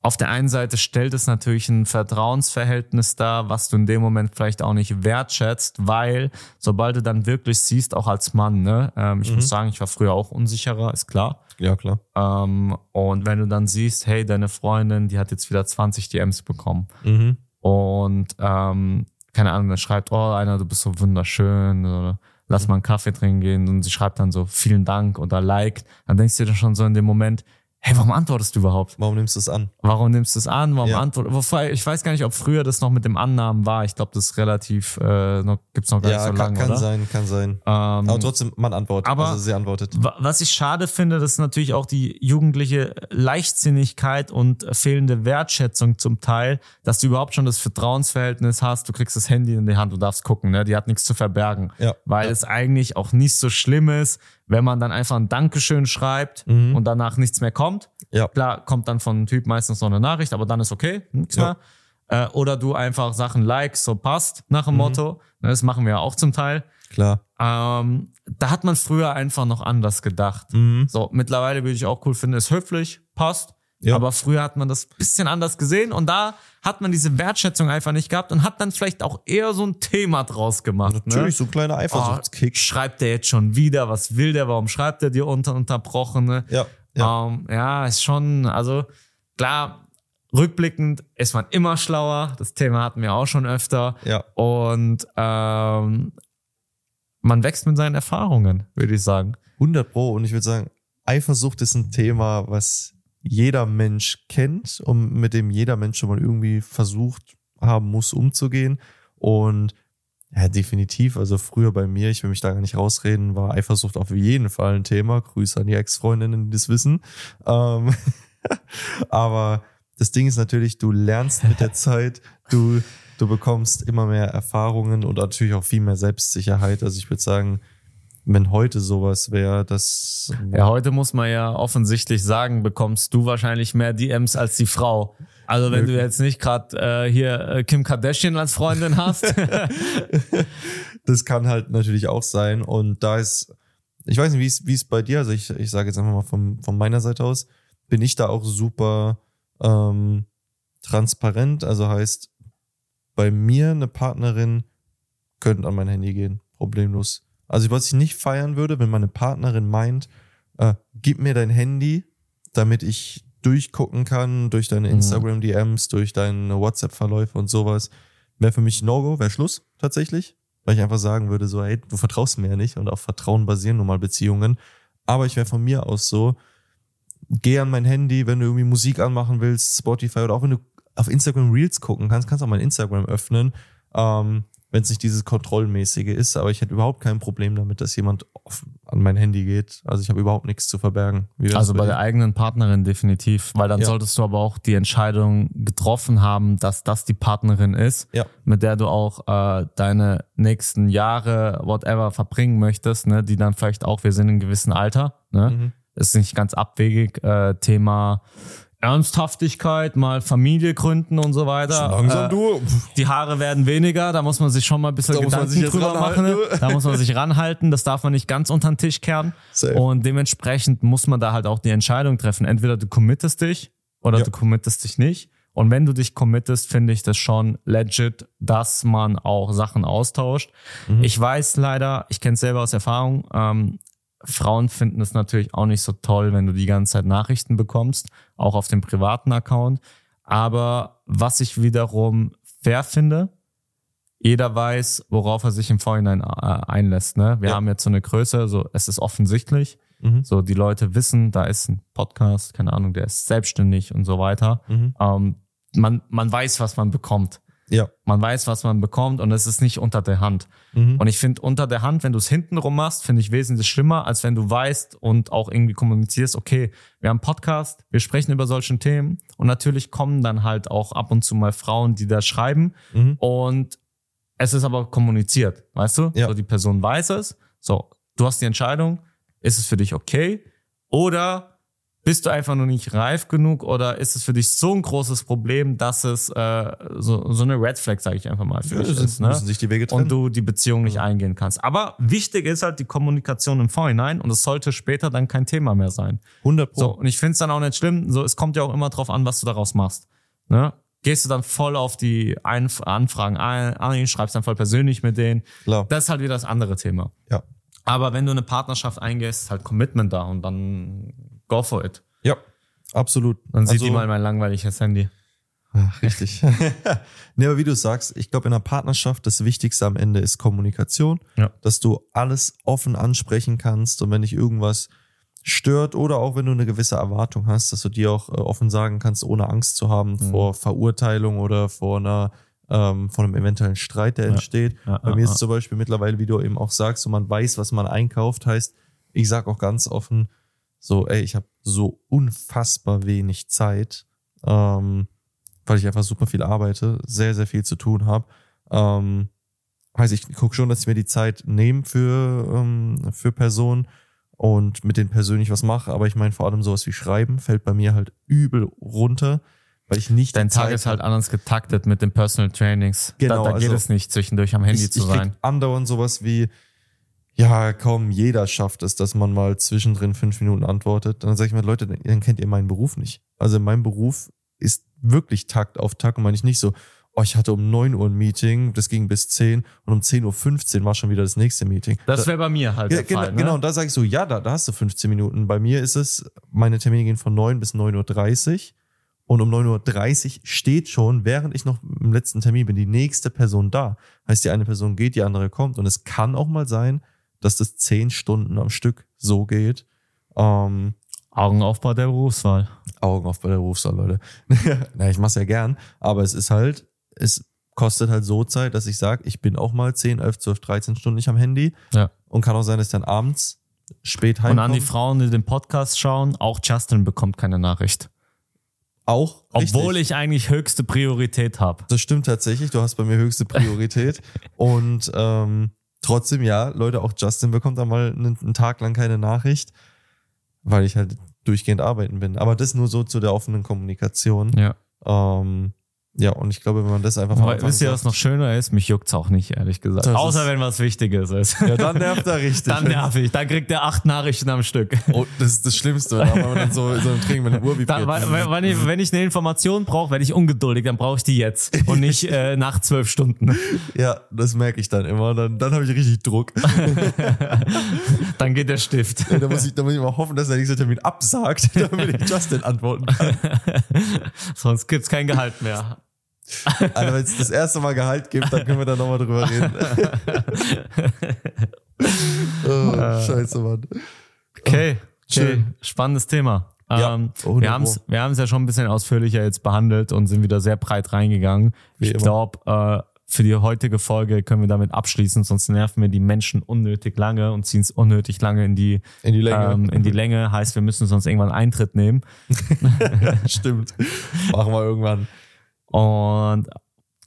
Auf der einen Seite stellt es natürlich ein Vertrauensverhältnis dar, was du in dem Moment vielleicht auch nicht wertschätzt, weil sobald du dann wirklich siehst, auch als Mann, ne, ähm, ich Mhm. muss sagen, ich war früher auch unsicherer, ist klar. Ja, klar. Ähm, und wenn du dann siehst, hey, deine Freundin, die hat jetzt wieder 20 DMs bekommen Mhm. und ähm, keine Ahnung, dann schreibt, oh, einer, du bist so wunderschön oder lass mal einen Kaffee trinken gehen und sie schreibt dann so vielen Dank oder liked, dann denkst du dir schon so in dem Moment, hey, warum antwortest du überhaupt? Warum nimmst du es an? Warum nimmst du es an? Warum Ja. antwortest Ich weiß gar nicht, ob früher das noch mit dem Annahmen war. Ich glaube, das ist relativ, äh, noch, gibt's noch gar Ja, nicht so kann, lange, kann oder? sein, kann sein. Ähm, Aber trotzdem, man antwortet. aber- also sie antwortet. Wa- Was ich schade finde, das ist natürlich auch die jugendliche Leichtsinnigkeit und fehlende Wertschätzung zum Teil, dass du überhaupt schon das Vertrauensverhältnis hast, du kriegst das Handy in die Hand, du darfst gucken, ne? die hat nichts zu verbergen. Ja. Weil ja. es eigentlich auch nicht so schlimm ist, wenn man dann einfach ein Dankeschön schreibt Mhm. und danach nichts mehr kommt. Ja. Klar, kommt dann von einem Typ meistens noch eine Nachricht, aber dann ist okay, nichts Ja. mehr. Äh, oder du einfach Sachen likes, so passt, nach Mhm. dem Motto. Ne, Das machen wir ja auch zum Teil. Klar. Ähm, da hat man früher einfach noch anders gedacht. Mhm. So, mittlerweile würde ich auch cool finden, ist höflich, passt. Ja. Aber früher hat man das bisschen anders gesehen und da hat man diese Wertschätzung einfach nicht gehabt und hat dann vielleicht auch eher so ein Thema draus gemacht. Natürlich, ne? so ein kleiner Oh, Eifersuchtskick. schreibt der jetzt schon wieder? Was will der? Warum schreibt er dir unter unterbrochen? Ne? Ja, ja. Ähm, ja, ist schon, also klar, rückblickend ist man immer schlauer. Das Thema hatten wir auch schon öfter. ja. Und ähm, man wächst mit seinen Erfahrungen, würde ich sagen. 100 Pro. Und ich würde sagen, Eifersucht ist ein Thema, was jeder Mensch kennt und mit dem jeder Mensch schon mal irgendwie versucht haben muss, umzugehen. Und ja, definitiv. Also früher bei mir, ich will mich da gar nicht rausreden, war Eifersucht auf jeden Fall ein Thema. Grüße an die Ex-Freundinnen, die das wissen. Ähm, (laughs) aber das Ding ist natürlich, du lernst mit der (laughs) Zeit, du, du bekommst immer mehr Erfahrungen und natürlich auch viel mehr Selbstsicherheit. Also ich würde sagen, wenn heute sowas wäre, das Ja, heute muss man ja offensichtlich sagen, bekommst du wahrscheinlich mehr DMs als die Frau. Also wenn du jetzt nicht gerade äh, hier äh, Kim Kardashian als Freundin hast. (laughs) das kann halt natürlich auch sein. Und da ist, ich weiß nicht, wie es, wie es bei dir, also ich, ich sage jetzt einfach mal von, von meiner Seite aus, bin ich da auch super ähm, transparent. Also heißt, bei mir eine Partnerin könnte an mein Handy gehen, problemlos. Also was ich nicht feiern würde, wenn meine Partnerin meint, äh, gib mir dein Handy, damit ich durchgucken kann durch deine Mhm. Instagram-DMs, durch deine WhatsApp-Verläufe und sowas, wäre für mich No-Go, wäre Schluss tatsächlich. Weil ich einfach sagen würde, so, hey, du vertraust mir ja nicht und auf Vertrauen basieren nun mal Beziehungen. Aber ich wäre von mir aus so, geh an mein Handy, wenn du irgendwie Musik anmachen willst, Spotify oder auch wenn du auf Instagram Reels gucken kannst, kannst auch mein Instagram öffnen, ähm, wenn es nicht dieses Kontrollmäßige ist. Aber ich hätte überhaupt kein Problem damit, dass jemand an mein Handy geht. Also ich habe überhaupt nichts zu verbergen. Also bei der eigenen Partnerin definitiv, weil dann Ja. solltest du aber auch die Entscheidung getroffen haben, dass das die Partnerin ist, Ja. mit der du auch äh, deine nächsten Jahre, whatever, verbringen möchtest, ne, die dann vielleicht auch, wir sind in einem gewissen Alter, ne, Mhm. ist nicht ganz abwegig, äh, Thema Ernsthaftigkeit, mal Familie gründen und so weiter. äh, du. die Haare werden weniger, da muss man sich schon mal ein bisschen Da Gedanken drüber machen. Da muss man sich ranhalten, das darf man nicht ganz unter den Tisch kehren. Safe. Und dementsprechend muss man da halt auch die Entscheidung treffen. Entweder du committest dich oder Ja. du committest dich nicht. Und wenn du dich committest, finde ich das schon legit, dass man auch Sachen austauscht. Mhm. Ich weiß leider, ich kenne es selber aus Erfahrung, ähm, Frauen finden es natürlich auch nicht so toll, wenn du die ganze Zeit Nachrichten bekommst, auch auf dem privaten Account. Aber was ich wiederum fair finde, jeder weiß, worauf er sich im Vorhinein äh, einlässt. Ne? Wir Ja. haben jetzt so eine Größe, so es ist offensichtlich. Mhm. So die Leute wissen, da ist ein Podcast, keine Ahnung, der ist selbstständig und so weiter. Mhm. Ähm, man, man weiß, was man bekommt. Ja. Man weiß, was man bekommt und es ist nicht unter der Hand. Mhm. Und ich finde, unter der Hand, wenn du es hintenrum machst, finde ich wesentlich schlimmer, als wenn du weißt und auch irgendwie kommunizierst, okay, wir haben einen Podcast, wir sprechen über solche Themen und natürlich kommen dann halt auch ab und zu mal Frauen, die da schreiben Mhm. und es ist aber kommuniziert, weißt du? Ja. So, die Person weiß es. So, du hast die Entscheidung, ist es für dich okay? Oder bist du einfach nur nicht reif genug oder ist es für dich so ein großes Problem, dass es äh, so, so eine Red Flag, sage ich einfach mal, für Ja, dich ist, ne? müssen sich die Wege trennen. und du die Beziehung nicht eingehen kannst. Aber wichtig ist halt die Kommunikation im Vorhinein und es sollte später dann kein Thema mehr sein. 100 Pro. So, und ich finde es dann auch nicht schlimm. So, es kommt ja auch immer drauf an, was du daraus machst. Ne? Gehst du dann voll auf die Einf Anfragen ein, ein, schreibst dann voll persönlich mit denen. Klar. Das ist halt wieder das andere Thema. Ja. Aber wenn du eine Partnerschaft eingehst, ist halt Commitment da und dann go for it. Ja. Absolut. Dann sieht Also- die mal mein langweiliges Handy. Ach, richtig. (laughs) nee, aber wie du sagst, ich glaube, in einer Partnerschaft das Wichtigste am Ende ist Kommunikation, Ja. dass du alles offen ansprechen kannst und wenn dich irgendwas stört oder auch wenn du eine gewisse Erwartung hast, dass du dir auch äh, offen sagen kannst, ohne Angst zu haben Mhm. vor Verurteilung oder vor einer ähm, vor einem eventuellen Streit, der entsteht. Ja, Bei ja, mir ist ja. zum Beispiel mittlerweile, wie du eben auch sagst, so man weiß, was man einkauft, heißt, ich sag auch ganz offen, so, ey, ich habe so unfassbar wenig Zeit, ähm, weil ich einfach super viel arbeite, sehr, sehr viel zu tun habe. Ähm, heißt, ich gucke schon, dass ich mir die Zeit nehme für, ähm, für Personen und mit denen persönlich was mache, aber ich meine vor allem sowas wie Schreiben fällt bei mir halt übel runter, weil ich nicht Dein Tag Zeit ist halt anders getaktet mit den Personal Trainings. Genau, da da geht also es nicht, zwischendurch am Handy ich, zu ich sein. andauernd sowas wie, ja, komm, jeder schafft es, dass man mal zwischendrin fünf Minuten antwortet. Dann sage ich mir, Leute, dann kennt ihr meinen Beruf nicht. Also mein Beruf ist wirklich Takt auf Takt und meine ich nicht so, oh, ich hatte um 9 Uhr ein Meeting, das ging bis 10 und um 10.15 Uhr war schon wieder das nächste Meeting. Das wäre bei mir halt Ja, der genau, Fall. Ne? genau, und da sage ich so, ja, da, da hast du 15 Minuten. Bei mir ist es, meine Termine gehen von 9 bis 9.30 Uhr und um 9.30 Uhr steht schon, während ich noch im letzten Termin bin, die nächste Person da. Heißt, die eine Person geht, die andere kommt und es kann auch mal sein, dass das 10 Stunden am Stück so geht. Ähm, Augen auf bei der Berufswahl. Augen auf bei der Berufswahl, Leute. (laughs) Na, ich mach's ja gern, aber es ist halt, es kostet halt so Zeit, dass ich sage, ich bin auch mal 10, 11, 12, 13 Stunden nicht am Handy Ja. und kann auch sein, dass ich dann abends spät Und heimkomme. an die Frauen, die den Podcast schauen, auch Justin bekommt keine Nachricht. Auch. Obwohl richtig. ich eigentlich höchste Priorität habe. Das stimmt tatsächlich. Du hast bei mir höchste Priorität. (laughs) und ähm, trotzdem, ja, Leute, auch Justin bekommt da mal einen, einen Tag lang keine Nachricht, weil ich halt durchgehend arbeiten bin. Aber das nur so zu der offenen Kommunikation. Ja. Ähm, ja, und ich glaube, wenn man das einfach Anfang wisst ihr, was noch schöner ist? Mich juckt's auch nicht, ehrlich gesagt. Das Außer wenn was Wichtiges ist. Ja, dann nervt er richtig. Dann nerv ich. Dann kriegt er acht Nachrichten am Stück. Oh, das ist das Schlimmste, wenn man dann so, so ein Trinken mit einer Uhr vibriert. wenn, wenn, ich, wenn ich eine Information brauche, werde ich ungeduldig, dann brauche ich die jetzt und nicht (laughs) äh, nach zwölf Stunden. Ja, das merke ich dann immer. Dann, dann habe ich richtig Druck. (laughs) Dann geht der Stift. da, muss ich, da muss ich mal hoffen, dass der nächste Termin absagt, (laughs) damit ich Justin antworten kann. Sonst gibt's kein Gehalt mehr. (laughs) Also wenn es das erste Mal Gehalt gibt, dann können wir da nochmal drüber reden. (laughs) oh, scheiße, Mann. Okay, Schön. schön. Spannendes Thema. Ja, ähm, 100 wir haben es wir haben's ja schon ein bisschen ausführlicher jetzt behandelt und sind wieder sehr breit reingegangen. Wie ich glaube, äh, für die heutige Folge können wir damit abschließen, sonst nerven wir die Menschen unnötig lange und ziehen es unnötig lange in die, In die Länge. ähm, in die Länge. Heißt, wir müssen sonst irgendwann Eintritt nehmen. (laughs) Stimmt. Machen wir irgendwann. Und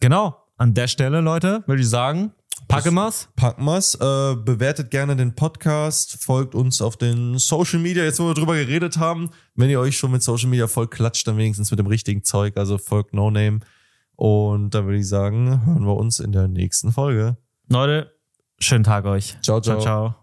genau, an der Stelle, Leute, würde ich sagen, packen wir's. Packen wir's. Äh, bewertet gerne den Podcast, folgt uns auf den Social Media, jetzt wo wir drüber geredet haben. Wenn ihr euch schon mit Social Media voll klatscht, dann wenigstens mit dem richtigen Zeug, also folgt No Name. Und dann würde ich sagen, hören wir uns in der nächsten Folge. Leute, schönen Tag euch. Ciao, ciao. ciao. ciao.